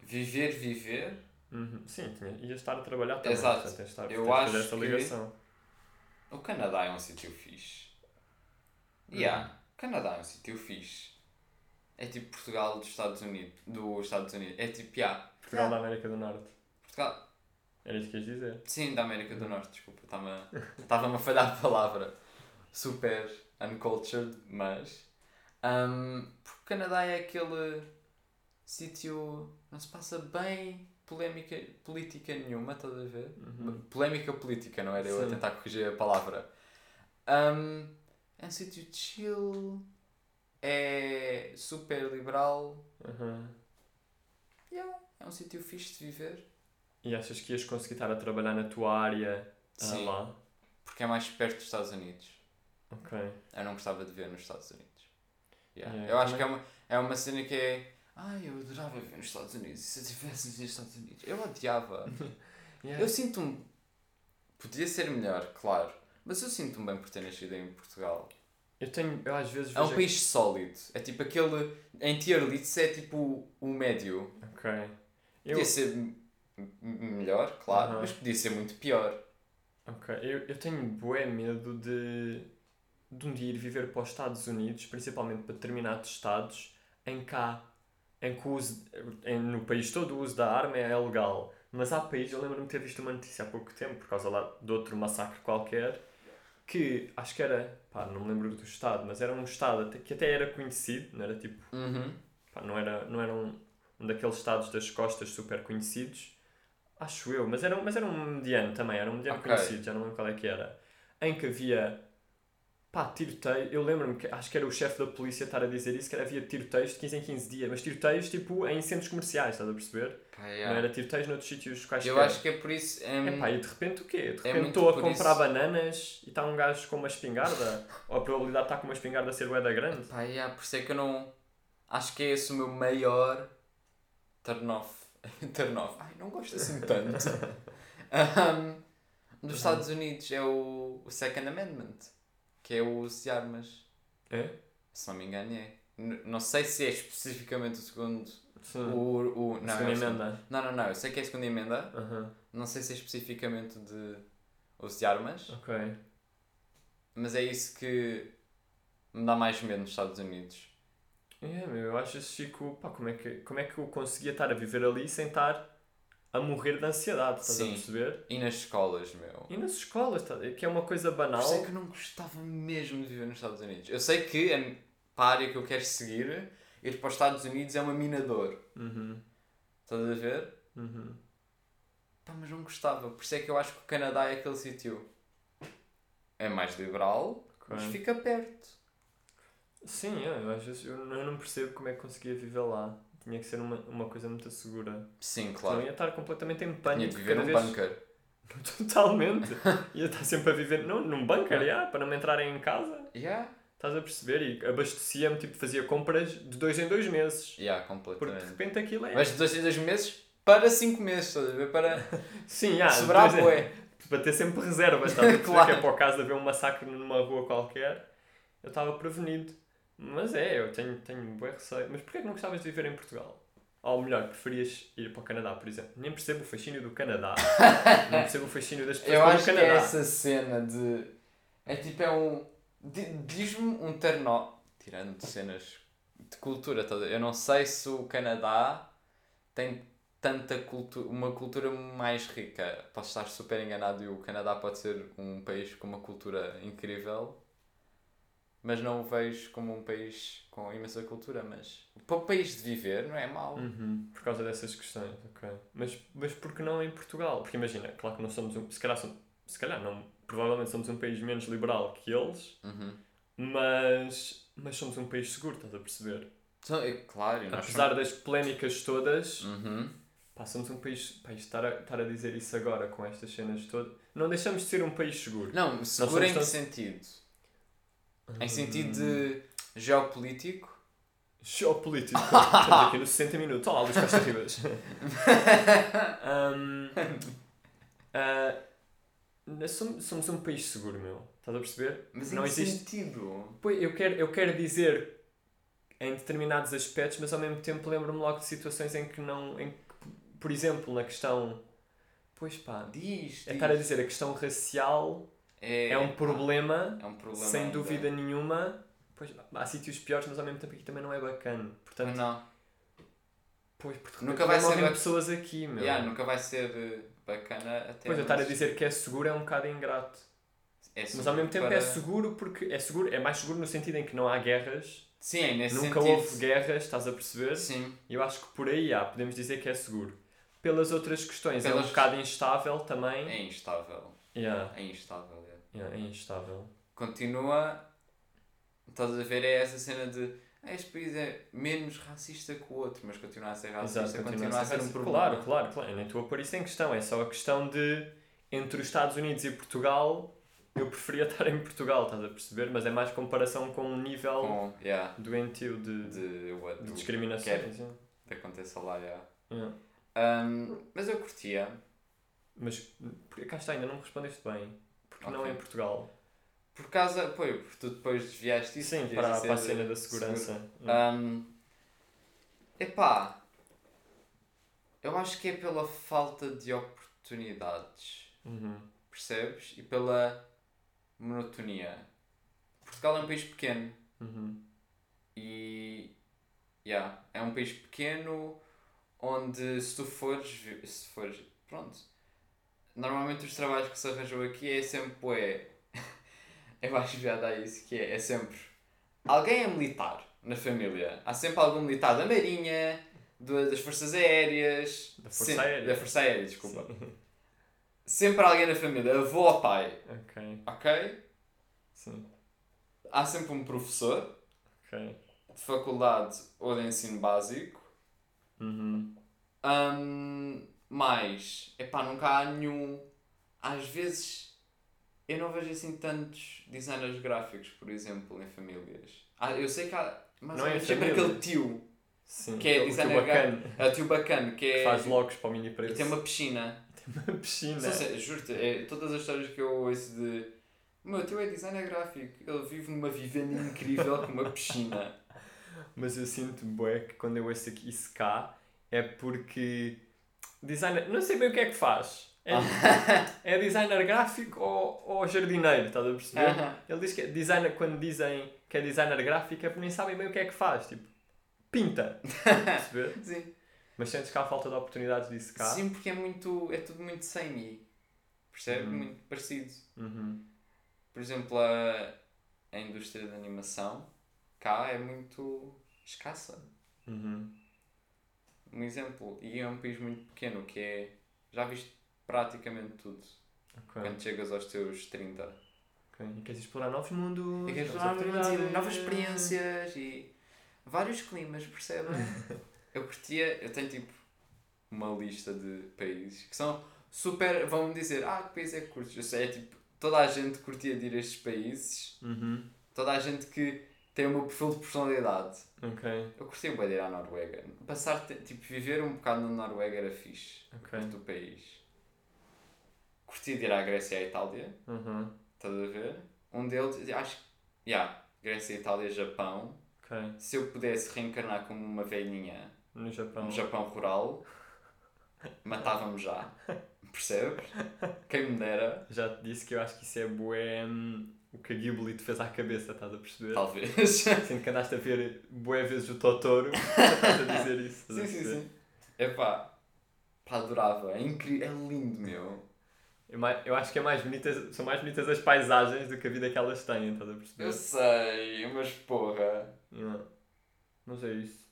viver, viver. Uhum. Sim, tinha, ias estar a trabalhar também. Exato. portanto, de estar, Eu de fazer acho essa que- ligação. O Canadá é um sítio fixe. Uhum. Yeah, o Canadá é um sítio fixe. É tipo Portugal dos Estados Unidos. Dos Estados Unidos. É tipo, yeah. Portugal da América do Norte. Portugal. Era isso que ias dizer. Sim, da América do Norte, desculpa. Estava-me estava a falhar a palavra. Super uncultured, mas. Um, porque o Canadá é aquele sítio. Não se passa bem polémica política nenhuma, estás a ver? Uhum. Polémica política, não era eu a Sim. tentar corrigir a palavra. Um, é um sítio chill, é super liberal, Uhum. yeah, é um sítio fixe de viver. E achas que ias conseguir estar a trabalhar na tua área ah, Sim. lá? Porque é mais perto dos Estados Unidos. Ok. Eu não gostava de viver nos Estados Unidos. Yeah. Yeah, eu acho também- que é uma, é uma cena que é. Ai, eu adorava viver nos Estados Unidos. E se eu estivesse nos Estados Unidos? Eu odiava. Yeah. Eu sinto-me. Podia ser melhor, claro. Mas eu sinto-me bem por ter nascido em Portugal. Eu tenho, eu às vezes É um país sólido. É tipo aquele. Em tier list é tipo o médio. Ok. Eu, Podia ser melhor, claro, Aham. mas podia ser muito pior. ok. Eu, eu tenho bué medo de, de um dia ir viver para os Estados Unidos, principalmente para determinados estados, em cá, em que o uso, em, no país todo o uso da arma é legal. Mas há países, eu lembro-me de ter visto uma notícia há pouco tempo, por causa lá de outro massacre qualquer, que acho que era, pá, não me lembro do estado, mas era um estado até- que até era conhecido, não era tipo Uhum. Pá, não era, não era um, um daqueles estados das costas super conhecidos, acho eu, mas era, um- mas era um mediano também, era um mediano Ok. conhecido, já não lembro qual é que era, em que havia, pá, tiroteio, eu lembro-me que acho que era o chefe da polícia estar a dizer isso, que era, havia tiroteios de 15 em 15 dias, mas tiroteios tipo em centros comerciais, estás a perceber? Pá, Não era tiroteios noutros sítios quaisquer. Eu acho que é por isso. hum, Epá, e de repente o quê? De É repente muito estou a comprar isso- bananas e está um gajo com uma espingarda? Ou a probabilidade de estar com uma espingarda ser bué da grande? Pá, yeah, por isso é que eu não. Acho que é esse o meu maior turn off. turn off. Ai, não gosto assim tanto. um, nos Estados Unidos é o, o Second Amendment, que é o uso de armas. É? Se não me engano, é. N- Não sei se é especificamente o segundo. Sim. O, o, não, Segunda é o segundo. emenda. Não, não, não. Eu sei que é a segunda emenda. Não sei se é especificamente de uso de armas. Ok. Mas é isso que me dá mais medo nos Estados Unidos. É, meu, eu acho esse Chico, pá, como é, que, como é que eu conseguia estar a viver ali sem estar a morrer de ansiedade, estás Sim. a perceber? E nas escolas, meu. E nas escolas, tá, que é uma coisa banal. Isso é que eu não gostava mesmo de viver nos Estados Unidos. Eu sei que a, para a área que eu quero seguir, ir para os Estados Unidos é uma mina de ouro. Uhum, Estás a ver? uhum. Pá, mas não gostava. Por isso é que eu acho que o Canadá é aquele sítio. É mais liberal, mas fica perto. Sim, é, eu, às vezes eu eu não percebo como é que conseguia viver lá. Tinha que ser uma, uma coisa muito segura. Sim, Não claro. ia estar completamente em Tinha pânico. de viver num vez- bunker. Totalmente. ia estar sempre a viver num, num bunker, yeah, para não me entrarem em casa. Yeah. Estás a perceber? E abastecia-me, tipo, fazia compras de dois em dois meses. Yeah, Porque de completamente. repente aquilo é. Mas de dois em dois meses para cinco meses, estás a ver? Para Sim, ah, sobrar bué. para ter sempre reservas, estás a perceber Claro. que é para o caso de haver um massacre numa rua qualquer, eu estava prevenido. Mas é, eu tenho, tenho um bom receio. Mas porquê é que não gostavas de viver em Portugal? Ou melhor, preferias ir para o Canadá, por exemplo? Nem percebo o fascínio do Canadá. não percebo o fascínio das pessoas Eu acho que Canadá. é essa cena de. É tipo, é um. di- Diz-me um terno. Tirando cenas de cultura toda. Eu não sei se o Canadá tem tanta cultura. Uma cultura mais rica. Posso estar super enganado e o Canadá pode ser um país com uma cultura incrível. Mas não o vejo como um país com imensa cultura. Mas para o país de viver não é mau. Uhum, por causa dessas questões, ok. Mas, mas por que não em Portugal? Porque imagina, claro que nós somos um. Se calhar, somos, se calhar não. Provavelmente somos um país menos liberal que eles, Uhum. mas, mas somos um país seguro, estás a perceber? Então, é claro, Apesar das polémicas todas, Uhum. pá, somos um país. Pá, isto estar, a, estar a dizer isso agora com estas cenas todas. Não deixamos de ser um país seguro. Não, seguro em que somos sentido? Em sentido de geopolítico? Geopolítico. Estamos aqui no 60 minutos. Olá, Luís Costa Ribas. Ahm, ah, somos, somos um país seguro, meu. Estás a perceber? Mas não em existe. sentido? Pois, eu quero, eu quero dizer em determinados aspectos, mas ao mesmo tempo lembro-me logo de situações em que não. Em que, por exemplo, na questão. Pois pá, Diz, é estar a dizer a questão racial É, é um problema, é um problema sem ainda. dúvida nenhuma. Pois, há sítios piores, mas ao mesmo tempo aqui também não é bacana. Portanto, Não, pois, porque Nunca vai ser bac- pessoas aqui, meu. yeah, nunca vai ser eh, bacana até Pois, eu estar a dizer que é seguro é um bocado ingrato. é Mas ao mesmo tempo para- é seguro porque é seguro, é mais seguro no sentido em que não há guerras, Sim, é nesse nunca sentido. houve guerras, estás a perceber? Sim, eu acho que por aí há, podemos dizer que é seguro. Pelas outras questões, é um Pelas- bocado instável também. é instável. Yeah, É instável, é. yeah, é instável. Continua, estás a ver, é essa cena de "Ah, este país é menos racista que o outro, mas continua a ser racista, Exato, continua, a ser um racista. problema. Claro, claro, claro. Eu nem estou a pôr isso em questão. É só a questão de entre os Estados Unidos e Portugal, eu preferia estar em Portugal, estás a perceber? Mas é mais comparação com um nível Com, yeah, doentio de, de, de, what, quer yeah. que aconteça lá, yeah. Yeah. Um, mas eu curtia. Mas porque cá está, ainda não me respondeste bem. Porque não Ok. é em Portugal? Por causa, pô, porque tu depois desviaste isso. Sim, para, para a cena da segurança. Yeah. Um, epá, eu acho que é pela falta de oportunidades, Uhum. percebes? E pela monotonia. Portugal é um país pequeno Uhum. e yeah, é um país pequeno onde se tu fores, se fores, pronto, normalmente os trabalhos que se arranjam aqui é sempre, é, eu acho piada a isso, que é, é sempre, alguém é militar na família, há sempre algum militar da marinha, do- das forças aéreas, Da Força sempre- Aérea. da força aérea, desculpa, sempre alguém na família, avô ou pai, Ok, ok? sim. Há sempre um professor Ok. de faculdade ou de ensino básico, Uhum. Hum, mas, epá, nunca há nenhum. Às vezes, eu não vejo assim tantos designers gráficos, por exemplo, em famílias. Ah, eu sei que há. Mas Não é em sempre aquele tio, Sim. Que é o designer bacana. é o tio bacana, que Que é. faz logos para o mini e preço. tem uma piscina. uma piscina. Sei, juro-te, é, todas as histórias que eu ouço de. O meu tio é designer gráfico, ele vive numa vivenda incrível com uma piscina. Mas eu sinto, bué, que quando eu ouço aqui isso cá, é porque designer, não sei bem o que é que faz. É, é designer gráfico ou, ou jardineiro, estás a perceber? Ele diz que é designer, quando dizem que é designer gráfico, é porque nem sabem bem o que é que faz. Tipo, pinta. Perceber? Sim. Mas sentes que há falta de oportunidades disso cá? Sim, porque é muito. é tudo muito samey. Percebe? Uhum. Muito parecido. Uhum. Por exemplo, a, a indústria da animação cá é muito escassa. Uhum. Um exemplo, e é um país muito pequeno que é. Já viste praticamente tudo Ok. quando chegas aos teus 30. ok. E queres explorar novos mundos? E queres novas falar oportunidades. novas experiências e vários climas, percebem? eu curtia, eu tenho tipo uma lista de países que são super. vão-me dizer, ah, que país é que curtes? Eu sei, é tipo, toda a gente curtia de ir a estes países, Uhum. toda a gente que tem o meu perfil de personalidade. Ok, Eu curtia bem de ir à Noruega. Passar, tipo, viver um bocado na Noruega era fixe. ok. Curto o país. Curtia de ir à Grécia e à Itália. Uhum. Estás a ver? Um deles, acho que. Yeah, Grécia, Itália, Japão. Ok. Se eu pudesse reencarnar como uma velhinha No Japão. no Japão rural, matava-me já. Percebes? Quem me dera, Já te disse que eu acho que isso é bué hum, o que a Ghibli te fez à cabeça, estás a perceber? talvez. Sinto que andaste a ver bué vezes o Totoro, estás a dizer isso. sim, sim, sim. Epá, pá, adorava. É incrível, é lindo, meu. É mai- Eu acho que é mais bonita, são mais bonitas as paisagens do que a vida que elas têm, estás a perceber? Eu sei, mas porra. Não. Mas é isso.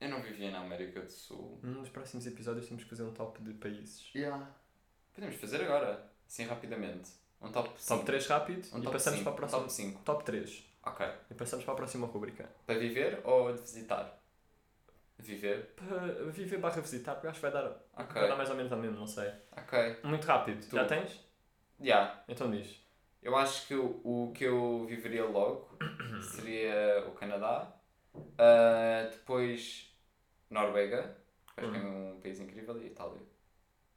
Eu não vivia na América do Sul. Hum, Nos próximos episódios temos que fazer um top de países. Yeah. Podemos fazer agora, assim rapidamente. Um top 5. Top 3 rápido Um e passamos para a próxima. Top 5. Top 3. Ok. E passamos para a próxima rubrica. Para viver ou de visitar? Viver? Para viver barra visitar, porque acho que vai dar, Ok. vai dar mais ou menos ao mesmo, não sei. Ok. Muito rápido. Tu. Já tens? Yeah. Então diz. Eu acho que o, o que eu viveria logo seria o Canadá. Ah, depois Noruega. Acho que é um país incrível. E Itália.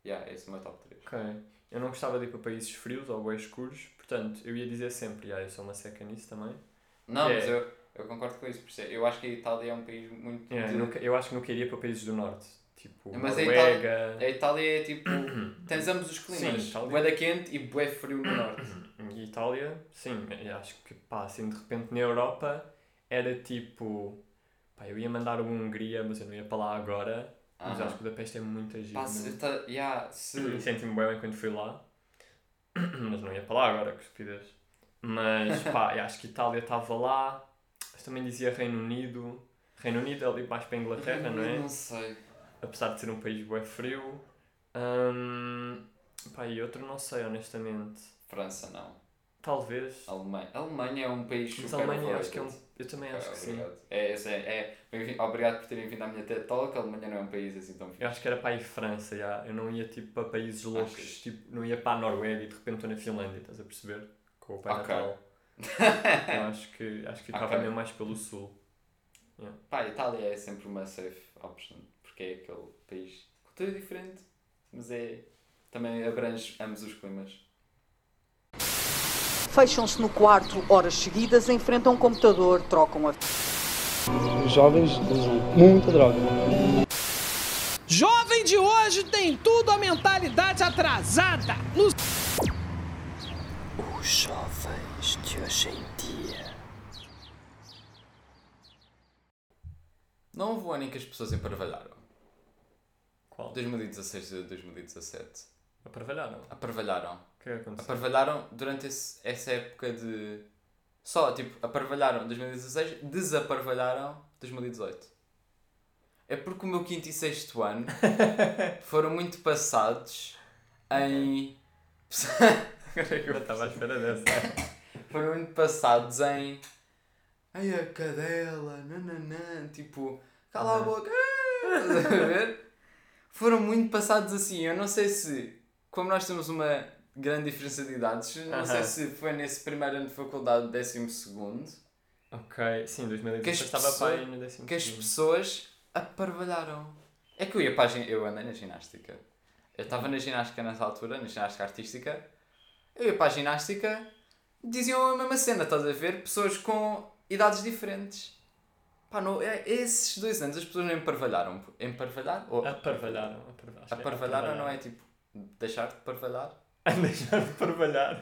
Yeah, esse é o meu top 3. Ok. Eu não gostava de ir para países frios ou bem escuros, portanto, eu ia dizer sempre, ah, eu sou uma seca nisso também. Não, É. mas eu, eu concordo com isso. por isso é- Eu acho que a Itália é um país muito. Yeah, de- eu, nunca- eu acho que nunca iria para países do norte. Tipo, Mas a Noruega. A Itália é tipo. tens ambos os climas. Sim, Itália. Bué quente e bué frio no norte. E Itália, sim, eu acho que pá, assim de repente na Europa era tipo. Pá, eu ia mandar uma Hungria, mas eu não ia para lá agora. Mas Aham. acho que Budapeste é muito agir. Se, tá, yeah, se, Senti-me bem, bem quando fui lá. Mas não ia para lá agora, que estupidez. Mas pá, acho que Itália estava lá. Mas também dizia Reino Unido. Reino Unido é ali mais para a Inglaterra, não é? Não sei. Apesar de ser um país bem frio. Hum, pá, e outro não sei, honestamente. França não. Talvez. Alemanha. Alemanha é um país super Mas a Alemanha acho que é um. Eu também acho que sim. obrigado. É, esse é, é, obrigado por terem vindo à minha TED Talk. A Alemanha não é um país assim tão fixe. Eu acho que era para ir França, já. eu não ia tipo para países loucos, Achas? tipo, não ia para a Noruega e de repente estou na Finlândia, estás a perceber? Com o Pai Ok. Natal. eu acho que, acho que ficava Ok. mesmo mais pelo sul. Pá, a Itália é sempre uma safe option. Porque é aquele país. Cultura diferente. Mas é. Também abrange ambos os climas. Fecham-se no quarto horas seguidas, enfrentam um computador, trocam a Os jovens usam muita droga. Jovem de hoje tem tudo a mentalidade atrasada. No Os jovens de hoje em dia. Não houve um ano em que as pessoas emparvalharam. Qual? 2016 a 2017. Aparvalharam. Aparvalharam. O que é que aconteceu? Aparvalharam durante esse- essa época de. Só, tipo, aparvalharam 2016, desaparvalharam 2018. É porque o meu quinto e sexto ano foram muito passados em. Eu estava à espera dessa. foram muito passados em. Ai a cadela, nananã, tipo, cala a Aham. boca, estás a ver? Foram muito passados assim. Eu não sei se, como nós temos uma grande diferença de idades, não sei Aham. se foi nesse primeiro ano de faculdade, décimo segundo, ok, sim, 2016 Que as estava aí no décimo que as segundo. pessoas aparvalharam. É que eu ia para a. Eu andei na ginástica. Eu estava na ginástica nessa altura, na ginástica artística. Eu ia para a ginástica, diziam a mesma cena, estás a ver? Pessoas com idades diferentes. Pá, não, é, esses dois anos as pessoas não emparvalharam. Emparvalhar? Ou, Aparvalharam. aparvalharam, é aparvalharam não é tipo deixar de parvalhar? Deixar de parvalhar.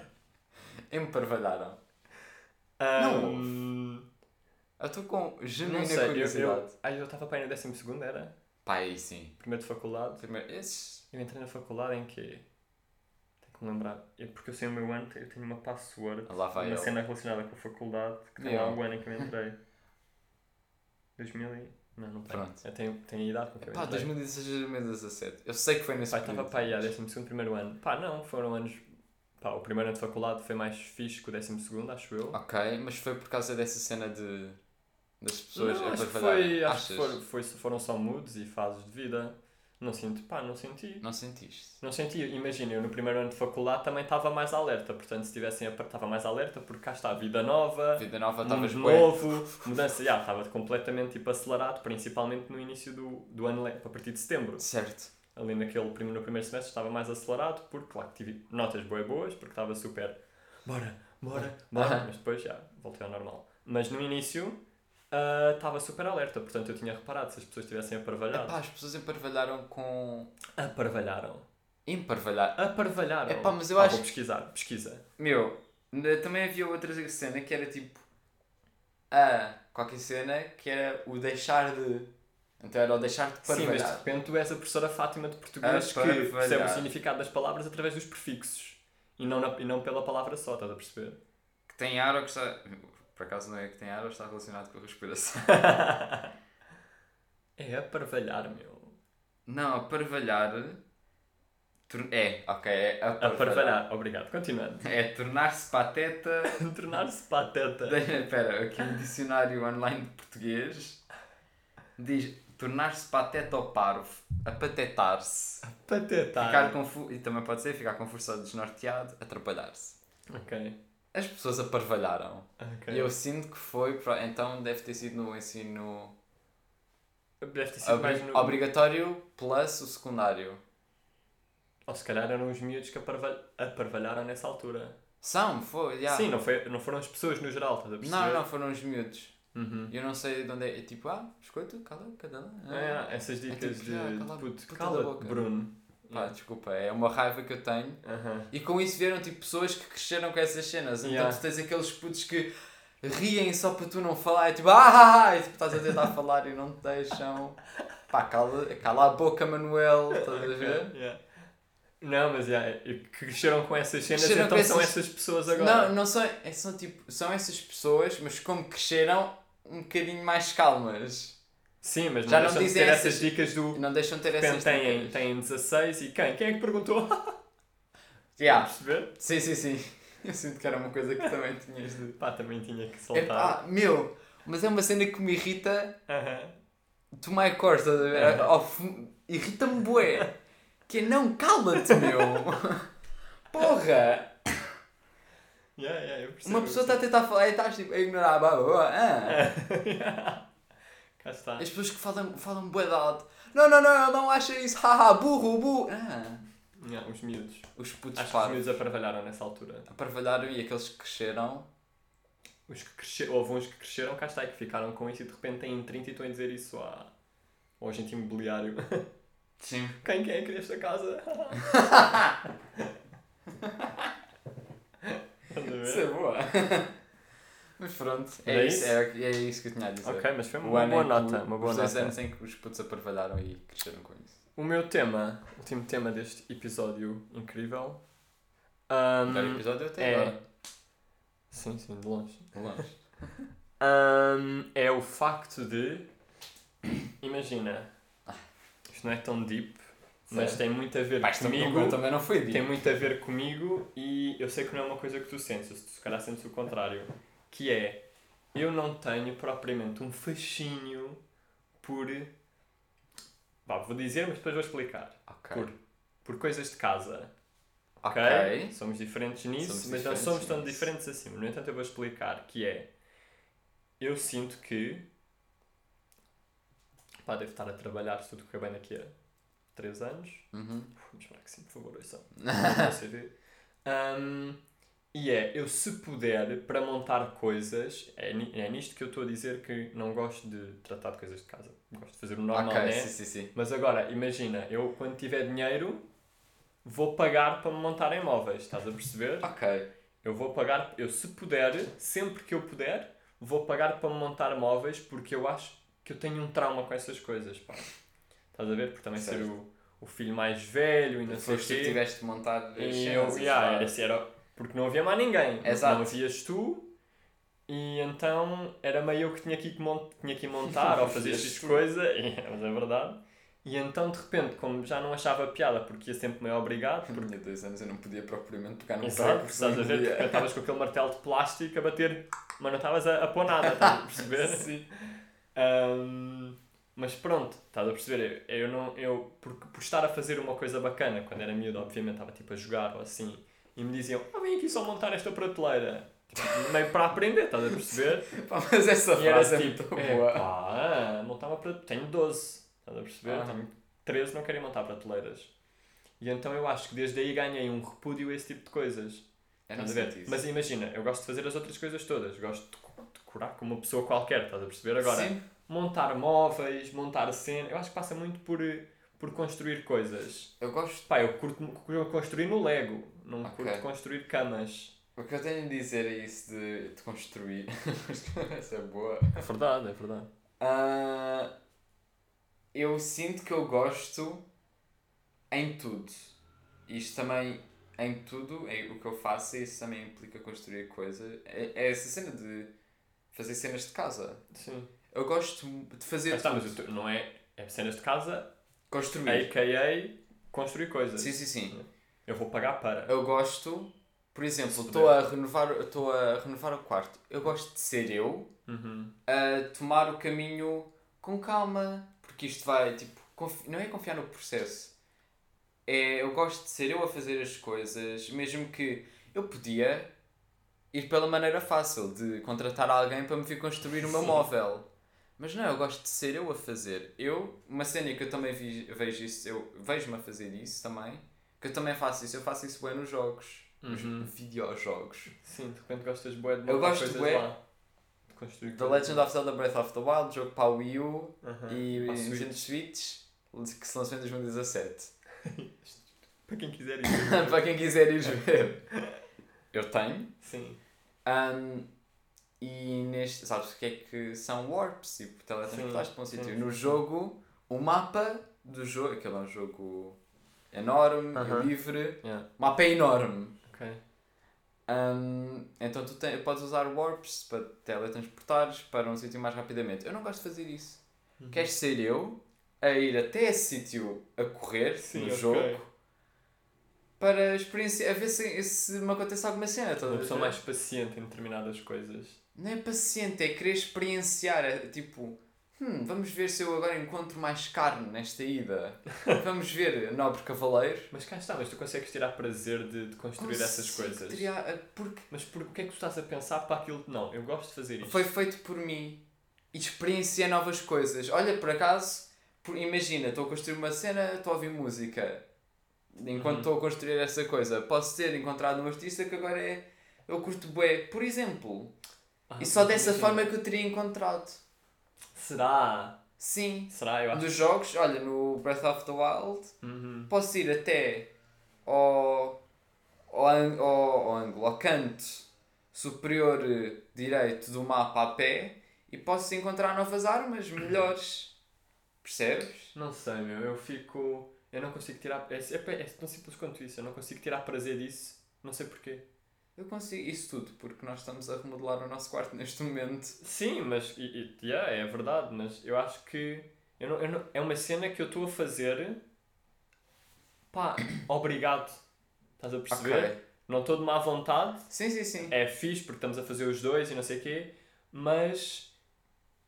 Emparvalharam. Ahm, Eu estou com não genuína sei, eu, curiosidade. eu, ah, eu estava para aí no 12 segundo, era? Pá, aí sim. Primeiro de faculdade. Primeiro, esses. Eu entrei na faculdade em que... Tenho que me lembrar. É porque eu sei o meu ano, eu tenho uma password. Lá vai uma ele. cena relacionada com a faculdade, que tem lá o ano em que eu entrei. 2000 e... Não, não tenho. Pronto. Eu tenho, tenho a idade com que eu Pá, entrei. 2016, 2017. Eu sei que foi nesse Pá, estava período. para aí a 12 primeiro ano. Pá, não, foram anos... Pá, o primeiro ano de faculdade foi mais fixe que o 12 segundo, acho eu. Ok, mas foi por causa dessa cena de. das pessoas não, acho que aparvalharem. foi, acho que foram, foi, foram só moods e fases de vida. Não sinto, pá, não senti. Não sentiste? Não senti, imagina, eu no primeiro ano de faculdade também estava mais alerta, portanto se tivessem, estava mais alerta porque cá está a vida nova, Vida nova, mundo novo, mudança, já, estava completamente tipo acelerado, principalmente no início do, do ano, a partir de setembro. Certo. Ali naquele, no primeiro semestre estava mais acelerado, porque claro tive notas boas boas, porque estava super, bora, bora, bora, mas depois já, voltei ao normal. Mas no início ah, estava super alerta, portanto eu tinha reparado se as pessoas tivessem aparvalhado. Epá, as pessoas emparvalharam com. Aparvalharam. Emparvalhar. Aparvalharam. Epá, mas eu Ah, acho Vou pesquisar, pesquisa. Meu, também havia outra cena que era tipo. A qualquer cena que era o deixar de. Então era o deixar de Sim, mas de parvalhar. repente tu és a professora Fátima de português que percebe o significado das palavras através dos prefixos e não, na- e não pela palavra só, estás a perceber? Que tem ar ou que está. Por acaso não é que tem ar ou está relacionado com a respiração. É aparvalhar, meu. Não, a parvalhar. tor- É, ok, é aparvalhar. Aparvalhar, obrigado. Continuando. É tornar-se pateta. Tornar-se pateta. Espera, aqui um dicionário online de português diz tornar-se pateta ou parvo, apatetar-se, Patetar. ficar confuso, e também pode ser ficar ou desnorteado, atrapalhar-se. Ok. As pessoas aparvalharam. ok. E eu sinto que foi, pro- então deve ter sido no ensino Deve ter sido obri- mais no... obrigatório plus o secundário. Ou se calhar eram os miúdos que aparval... aparvalharam nessa altura. São, foi, já. Sim, não, foi, não foram as pessoas no geral, estás a perceber? Não, não, foram os miúdos. Uhum. Eu não sei de onde é. é tipo, ah, biscoito, cala, cada um. Ah, essas dicas tipo, de. ah, cala puto, da cala boca. Bruno. Pá, desculpa, é uma raiva que eu tenho. Aham. E com isso vieram tipo pessoas que cresceram com essas cenas. Então Yeah. tu tens aqueles putos que riem só para tu não falar. É tipo, ah, ah, ah", e tipo, estás a tentar falar e não te deixam. Pá, cala, cala a boca, Manuel. Estás a ver? Yeah. Não, mas yeah, que cresceram com essas cenas, Cresceram então são essas- essas pessoas agora. Não, não são, é, são tipo, são essas pessoas, mas como cresceram, um bocadinho mais calmas. Sim, mas Já não não deixam de ter essas essas- dicas do. Não deixam de ter essas têm, dicas. têm 16 e quem? Quem é que perguntou? Yeah. perceber? Sim, sim, sim. Eu sinto que era uma coisa que também tinhas de. Pá, também tinha que soltar. Epá, meu, mas é uma cena que me irrita Aham. Tomai Costa, estás a ver? Irrita-me bué. Que é não, cala-te, meu. Porra. Yeah, yeah, eu percebo. Uma pessoa está a tentar falar e estás tipo, a ignorar. Bah, ah. Cá está. As pessoas que falam, falam bué de alto. Não, não, não, não acha isso. Haha, burro, burro. Ah. Yeah, os miúdos. Os putos Acho que os miúdos aparvalharam nessa altura. Aparvalharam e aqueles que cresceram. Os que cresceram, houve uns que cresceram, cá está, e que ficaram com isso e de repente têm 30 e estão a dizer isso à, ao agente imobiliário. Sim. Quem, quem é que queria esta casa? A? Isso é boa. Mas pronto, é, É isso, isso? é, é isso que eu tinha a dizer. Ok, mas foi O uma ano boa que nota. o- Uma boa os dois nota. anos em que os putos aparvalharam e cresceram com isso. O meu tema, o último tema deste episódio incrível. ahm, Melhor episódio até é- agora. sim, sim, de longe. De longe. Ahm, é o facto de. Imagina, isto não é tão deep, mas tem muito a ver esta comigo. também não foi Tem dito. muito a ver comigo e eu sei que não é uma coisa que tu sentes, tu se calhar sentes o contrário. Que é, eu não tenho propriamente um fascínio por. Vá, vou dizer, mas depois vou explicar. Ok. Por, por coisas de casa. Ok. ok? Somos diferentes nisso, Somos mas não diferentes somos tão nisso. diferentes assim. No entanto, eu vou explicar que é. Eu sinto que. Pá, devo estar a trabalhar se tudo correr bem daqui a 3 anos. Uhum. Vamos esperar que sim, por favor, ouçam. Não. Hum, E é, eu se puder, para montar coisas, é, é nisto que eu estou a dizer que não gosto de tratar de coisas de casa. Gosto de fazer o normal, ok, né? sim, sim, sim. Mas agora, imagina, eu quando tiver dinheiro, vou pagar para me montar em móveis, estás a perceber? Ok. Eu vou pagar, eu se puder, sempre que eu puder, vou pagar para me montar móveis porque eu acho que eu tenho um trauma com essas coisas, pá. Estás a ver? Por também ser Certo. o, o filho mais velho e não sei o quê. tiveste de montar E eu, yeah, era, era porque não havia mais ninguém. Exato. Não havias tu e então era meio eu que tinha que, tinha que montar ou fazer X coisa, e, mas é verdade. E então de repente, como já não achava piada porque ia sempre meio obrigado, porque tinha dois anos, eu não podia propriamente pegar num Exato, estás a ver? repente estavas com aquele martelo de plástico a bater, mas não estavas a, a pôr nada, estás a perceber? Sim. Ahm, mas pronto, estás a perceber? Eu, eu não, eu, por, por estar a fazer uma coisa bacana, quando era miúdo, obviamente estava tipo a jogar ou assim, e me diziam, ah, vem aqui só montar esta prateleira. Tipo, meio para aprender, estás a perceber? Pá, mas essa E era frase é tipo, muito é, boa. pá, montar uma prateleira. Tenho 12, estás a perceber? Ah. Tenho 13, não quero ir montar prateleiras. E então eu acho que desde aí ganhei um repúdio a esse tipo de coisas. Não Estás a ver? isso. Mas imagina, eu gosto de fazer as outras coisas todas. Gosto de deco- decorar como uma pessoa qualquer, estás a perceber? Agora, Sim. montar móveis, montar cena, eu acho que passa muito por, por construir coisas. Eu gosto. Pá, eu curto construir no Lego, não Ok. curto construir camas. O que eu tenho a dizer é isso de, de construir. Essa é boa. É verdade, é verdade. Ah, eu sinto que eu gosto em tudo. Isto também, em tudo, é o que eu faço, isso também implica construir coisas. É, é essa cena de fazer cenas de casa. Sim. Eu gosto de fazer Mas, tá, mas não é, é cenas de casa, Construir. a.k.a. construir coisas. Sim, sim, sim. Eu vou pagar para. Eu gosto, por exemplo, estou a renovar, estou a renovar o quarto. Eu gosto de ser eu Uhum. a tomar o caminho com calma, porque isto vai, tipo, confi- não é confiar no processo. É, eu gosto de ser eu a fazer as coisas, mesmo que eu podia ir pela maneira fácil de contratar alguém para me vir construir o meu móvel. Mas não, eu gosto de ser eu a fazer. Eu, uma cena que eu também vi, vejo isso, eu vejo-me a fazer isso também, que eu também faço isso, eu faço isso bem nos jogos, nos Uhum. videojogos. Sim, de repente gostas bué de Eu gosto coisas bué lá. De construir The. Legend of Zelda Breath of the Wild, jogo para a Wii U, Uhum. e Nintendo Switch. Que se lançou em 2017. Para quem quiser ir. Para quem quiser ir ver. Eu tenho. Sim. Um, e neste. Sabes o que é que são warps? Tipo, teletransportaste para um sítio. sim, No jogo, o mapa do jogo. Aquele é um jogo enorme, Aham. livre. Yeah. O mapa é enorme. Ok. Um, então tu tem, podes usar warps para teletransportares para um sítio mais rapidamente. Eu não gosto de fazer isso. Uhum. Queres ser eu a ir até esse sítio a correr Sim, no ok. jogo para experienciar, a ver se, se me acontece alguma cena. Uma pessoa mais paciente em determinadas coisas. Não é paciente, é querer experienciar. É tipo, hum, vamos ver se eu agora encontro mais carne nesta ida. vamos ver, nobre cavaleiro. Mas cá está, mas tu consegues tirar prazer de, de construir essas Consigo coisas. criar- eh, porque Mas por o que é que tu estás a pensar para aquilo? Não, eu gosto de fazer isto. foi feito por mim e experienciei novas coisas. Olha, por acaso, por- imagina, estou a construir uma cena, estou a ouvir música. Enquanto Uhum. estou a construir essa coisa, posso ter encontrado um artista que agora é. Eu curto bué, por exemplo. Ah, E só dessa forma é que eu teria encontrado. Será? Sim. Será? Eu acho. Dos jogos, olha, no Breath of the Wild, Uhum. posso ir até ao, ao, ao, ao ângulo, ao canto superior direito do mapa a pé e posso encontrar novas armas melhores. Percebes? Não sei, meu. Eu fico. Eu não consigo tirar. É, é, é tão simples quanto isso. Eu não consigo tirar prazer disso. Não sei porquê. Eu consigo isso tudo porque nós estamos a remodelar o nosso quarto neste momento. Sim, mas. E, e, yeah, é verdade, mas eu acho que. Eu não, eu não, é uma cena que eu estou a fazer. Pá, obrigado. Estás a perceber? Ok. Não estou de má vontade. Sim, sim, sim. É fixe porque estamos a fazer os dois e não sei o quê. Mas.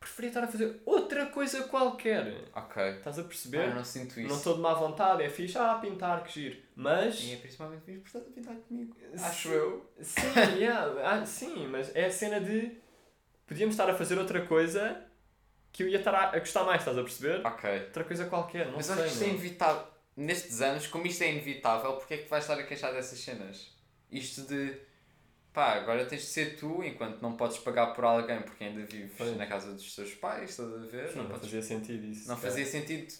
Preferia estar a fazer outra coisa qualquer. Ok. Estás a Ah, perceber? eu não sinto isso. Não estou de má vontade, é fixe, ah, pintar, que giro. Mas. E é principalmente fixe por estar a pintar comigo. Acho Sim. eu. Sim, yeah, ah, sim, mas é a cena de. Podíamos estar a fazer outra coisa que eu ia estar a, a gostar mais, estás a perceber? Ok. Outra coisa qualquer, não Mas sei. acho que isto é inevitável. Nestes anos, como isto é inevitável, porque é que tu vais estar a queixar dessas cenas? Isto de. Pá, agora tens de ser tu, enquanto não podes pagar por alguém porque ainda vives Pois. na casa dos teus pais, estás a ver? Não não podes- fazia sentido isso. não cara. fazia sentido.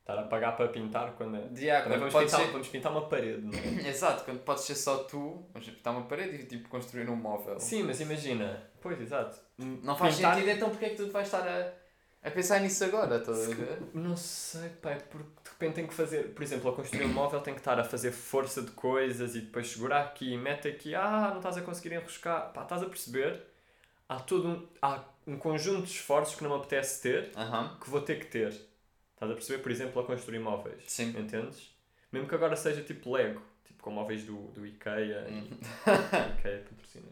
Estar a pagar para pintar quando é. Ah, Também quando vamos pintar, ser- vamos pintar uma parede, não é? Exato, quando podes ser só tu, vamos pintar uma parede e tipo construir um móvel. Sim, mas imagina. Pois, exato. Não faz Pintar- sentido, então porque é que tu vais estar a, a pensar nisso agora, estás a ver? Não sei, pai, porque de repente tem que fazer, por exemplo, a construir um móvel tem que estar a fazer força de coisas e depois segurar aqui, mete aqui, ah, não estás a conseguir enroscar, pá, estás a perceber? Há todo um, há um conjunto de esforços que não me apetece ter, Aham. que vou ter que ter. Estás a perceber? Por exemplo, a construir móveis. Sim. Entendes? Mesmo que agora seja tipo Lego, tipo com móveis do, do IKEA. Hum. IKEA patrocina.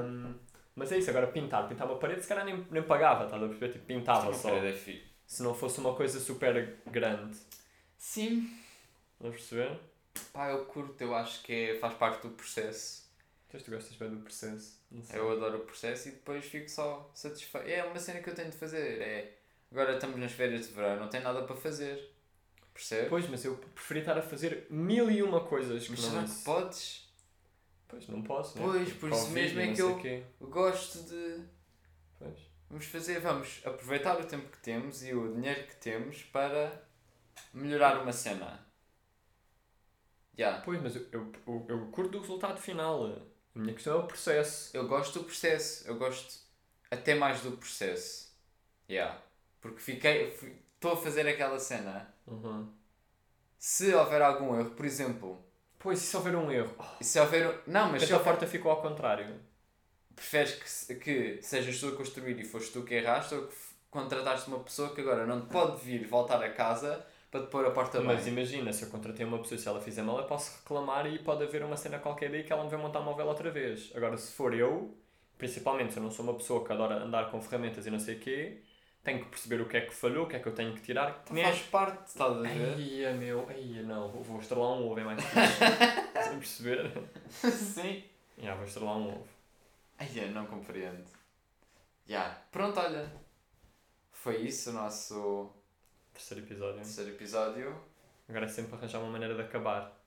Hum, mas é isso, agora pintar. Pintar uma parede se calhar nem, nem pagava, estás a perceber? Tipo, pintava Uma só. parede é fixe. Se não fosse uma coisa super grande. Sim. Estás a perceber? Pá, eu curto, eu acho que é, faz parte do processo. Então, tu gostas bem do processo. Eu adoro o processo e depois fico só satisfeito. É uma cena que eu tenho de fazer. É, agora estamos nas férias de verão, não tenho nada para fazer. Percebes? Pois, mas eu preferia estar a fazer mil e uma coisas Mas não será que isso. podes? Pois, não posso, né? Pois, por isso Covid mesmo é que eu- quê. Eu gosto de. Vamos fazer, vamos aproveitar o tempo que temos e o dinheiro que temos para melhorar uma cena. Já. Pois, mas eu, eu, eu, eu curto do resultado final. A minha questão é o processo. Eu gosto do processo. Eu gosto até mais do processo. Já. Porque fiquei. Estou a fazer aquela cena. Uhum. Se houver algum erro, por exemplo, Pois, e se houver um erro? se houver. Não, mas se a porta ficou ao contrário. Preferes que, se- que sejas tu a construir e foste tu que erraste ou que contrataste uma pessoa que agora não pode vir voltar a casa para te pôr a porta Mas bem. imagina, se eu contratei uma pessoa e se ela fizer mal, eu posso reclamar e pode haver uma cena qualquer daí que ela me vai montar um móvel outra vez. Agora, se for eu, principalmente se eu não sou uma pessoa que adora andar com ferramentas e não sei o quê, tenho que perceber o que é que falhou, o que é que eu tenho que tirar. Que nem Faz parte, estás a ver? Ai, meu, ai, não, vou, estrelar um ovo, é mais. Sem perceber? Sim. Já, vou estrelar um ovo. Ai, eu não compreendo. Já. Pronto, olha. Foi isso o nosso Terceiro episódio. terceiro episódio. Agora é sempre arranjar uma maneira de acabar.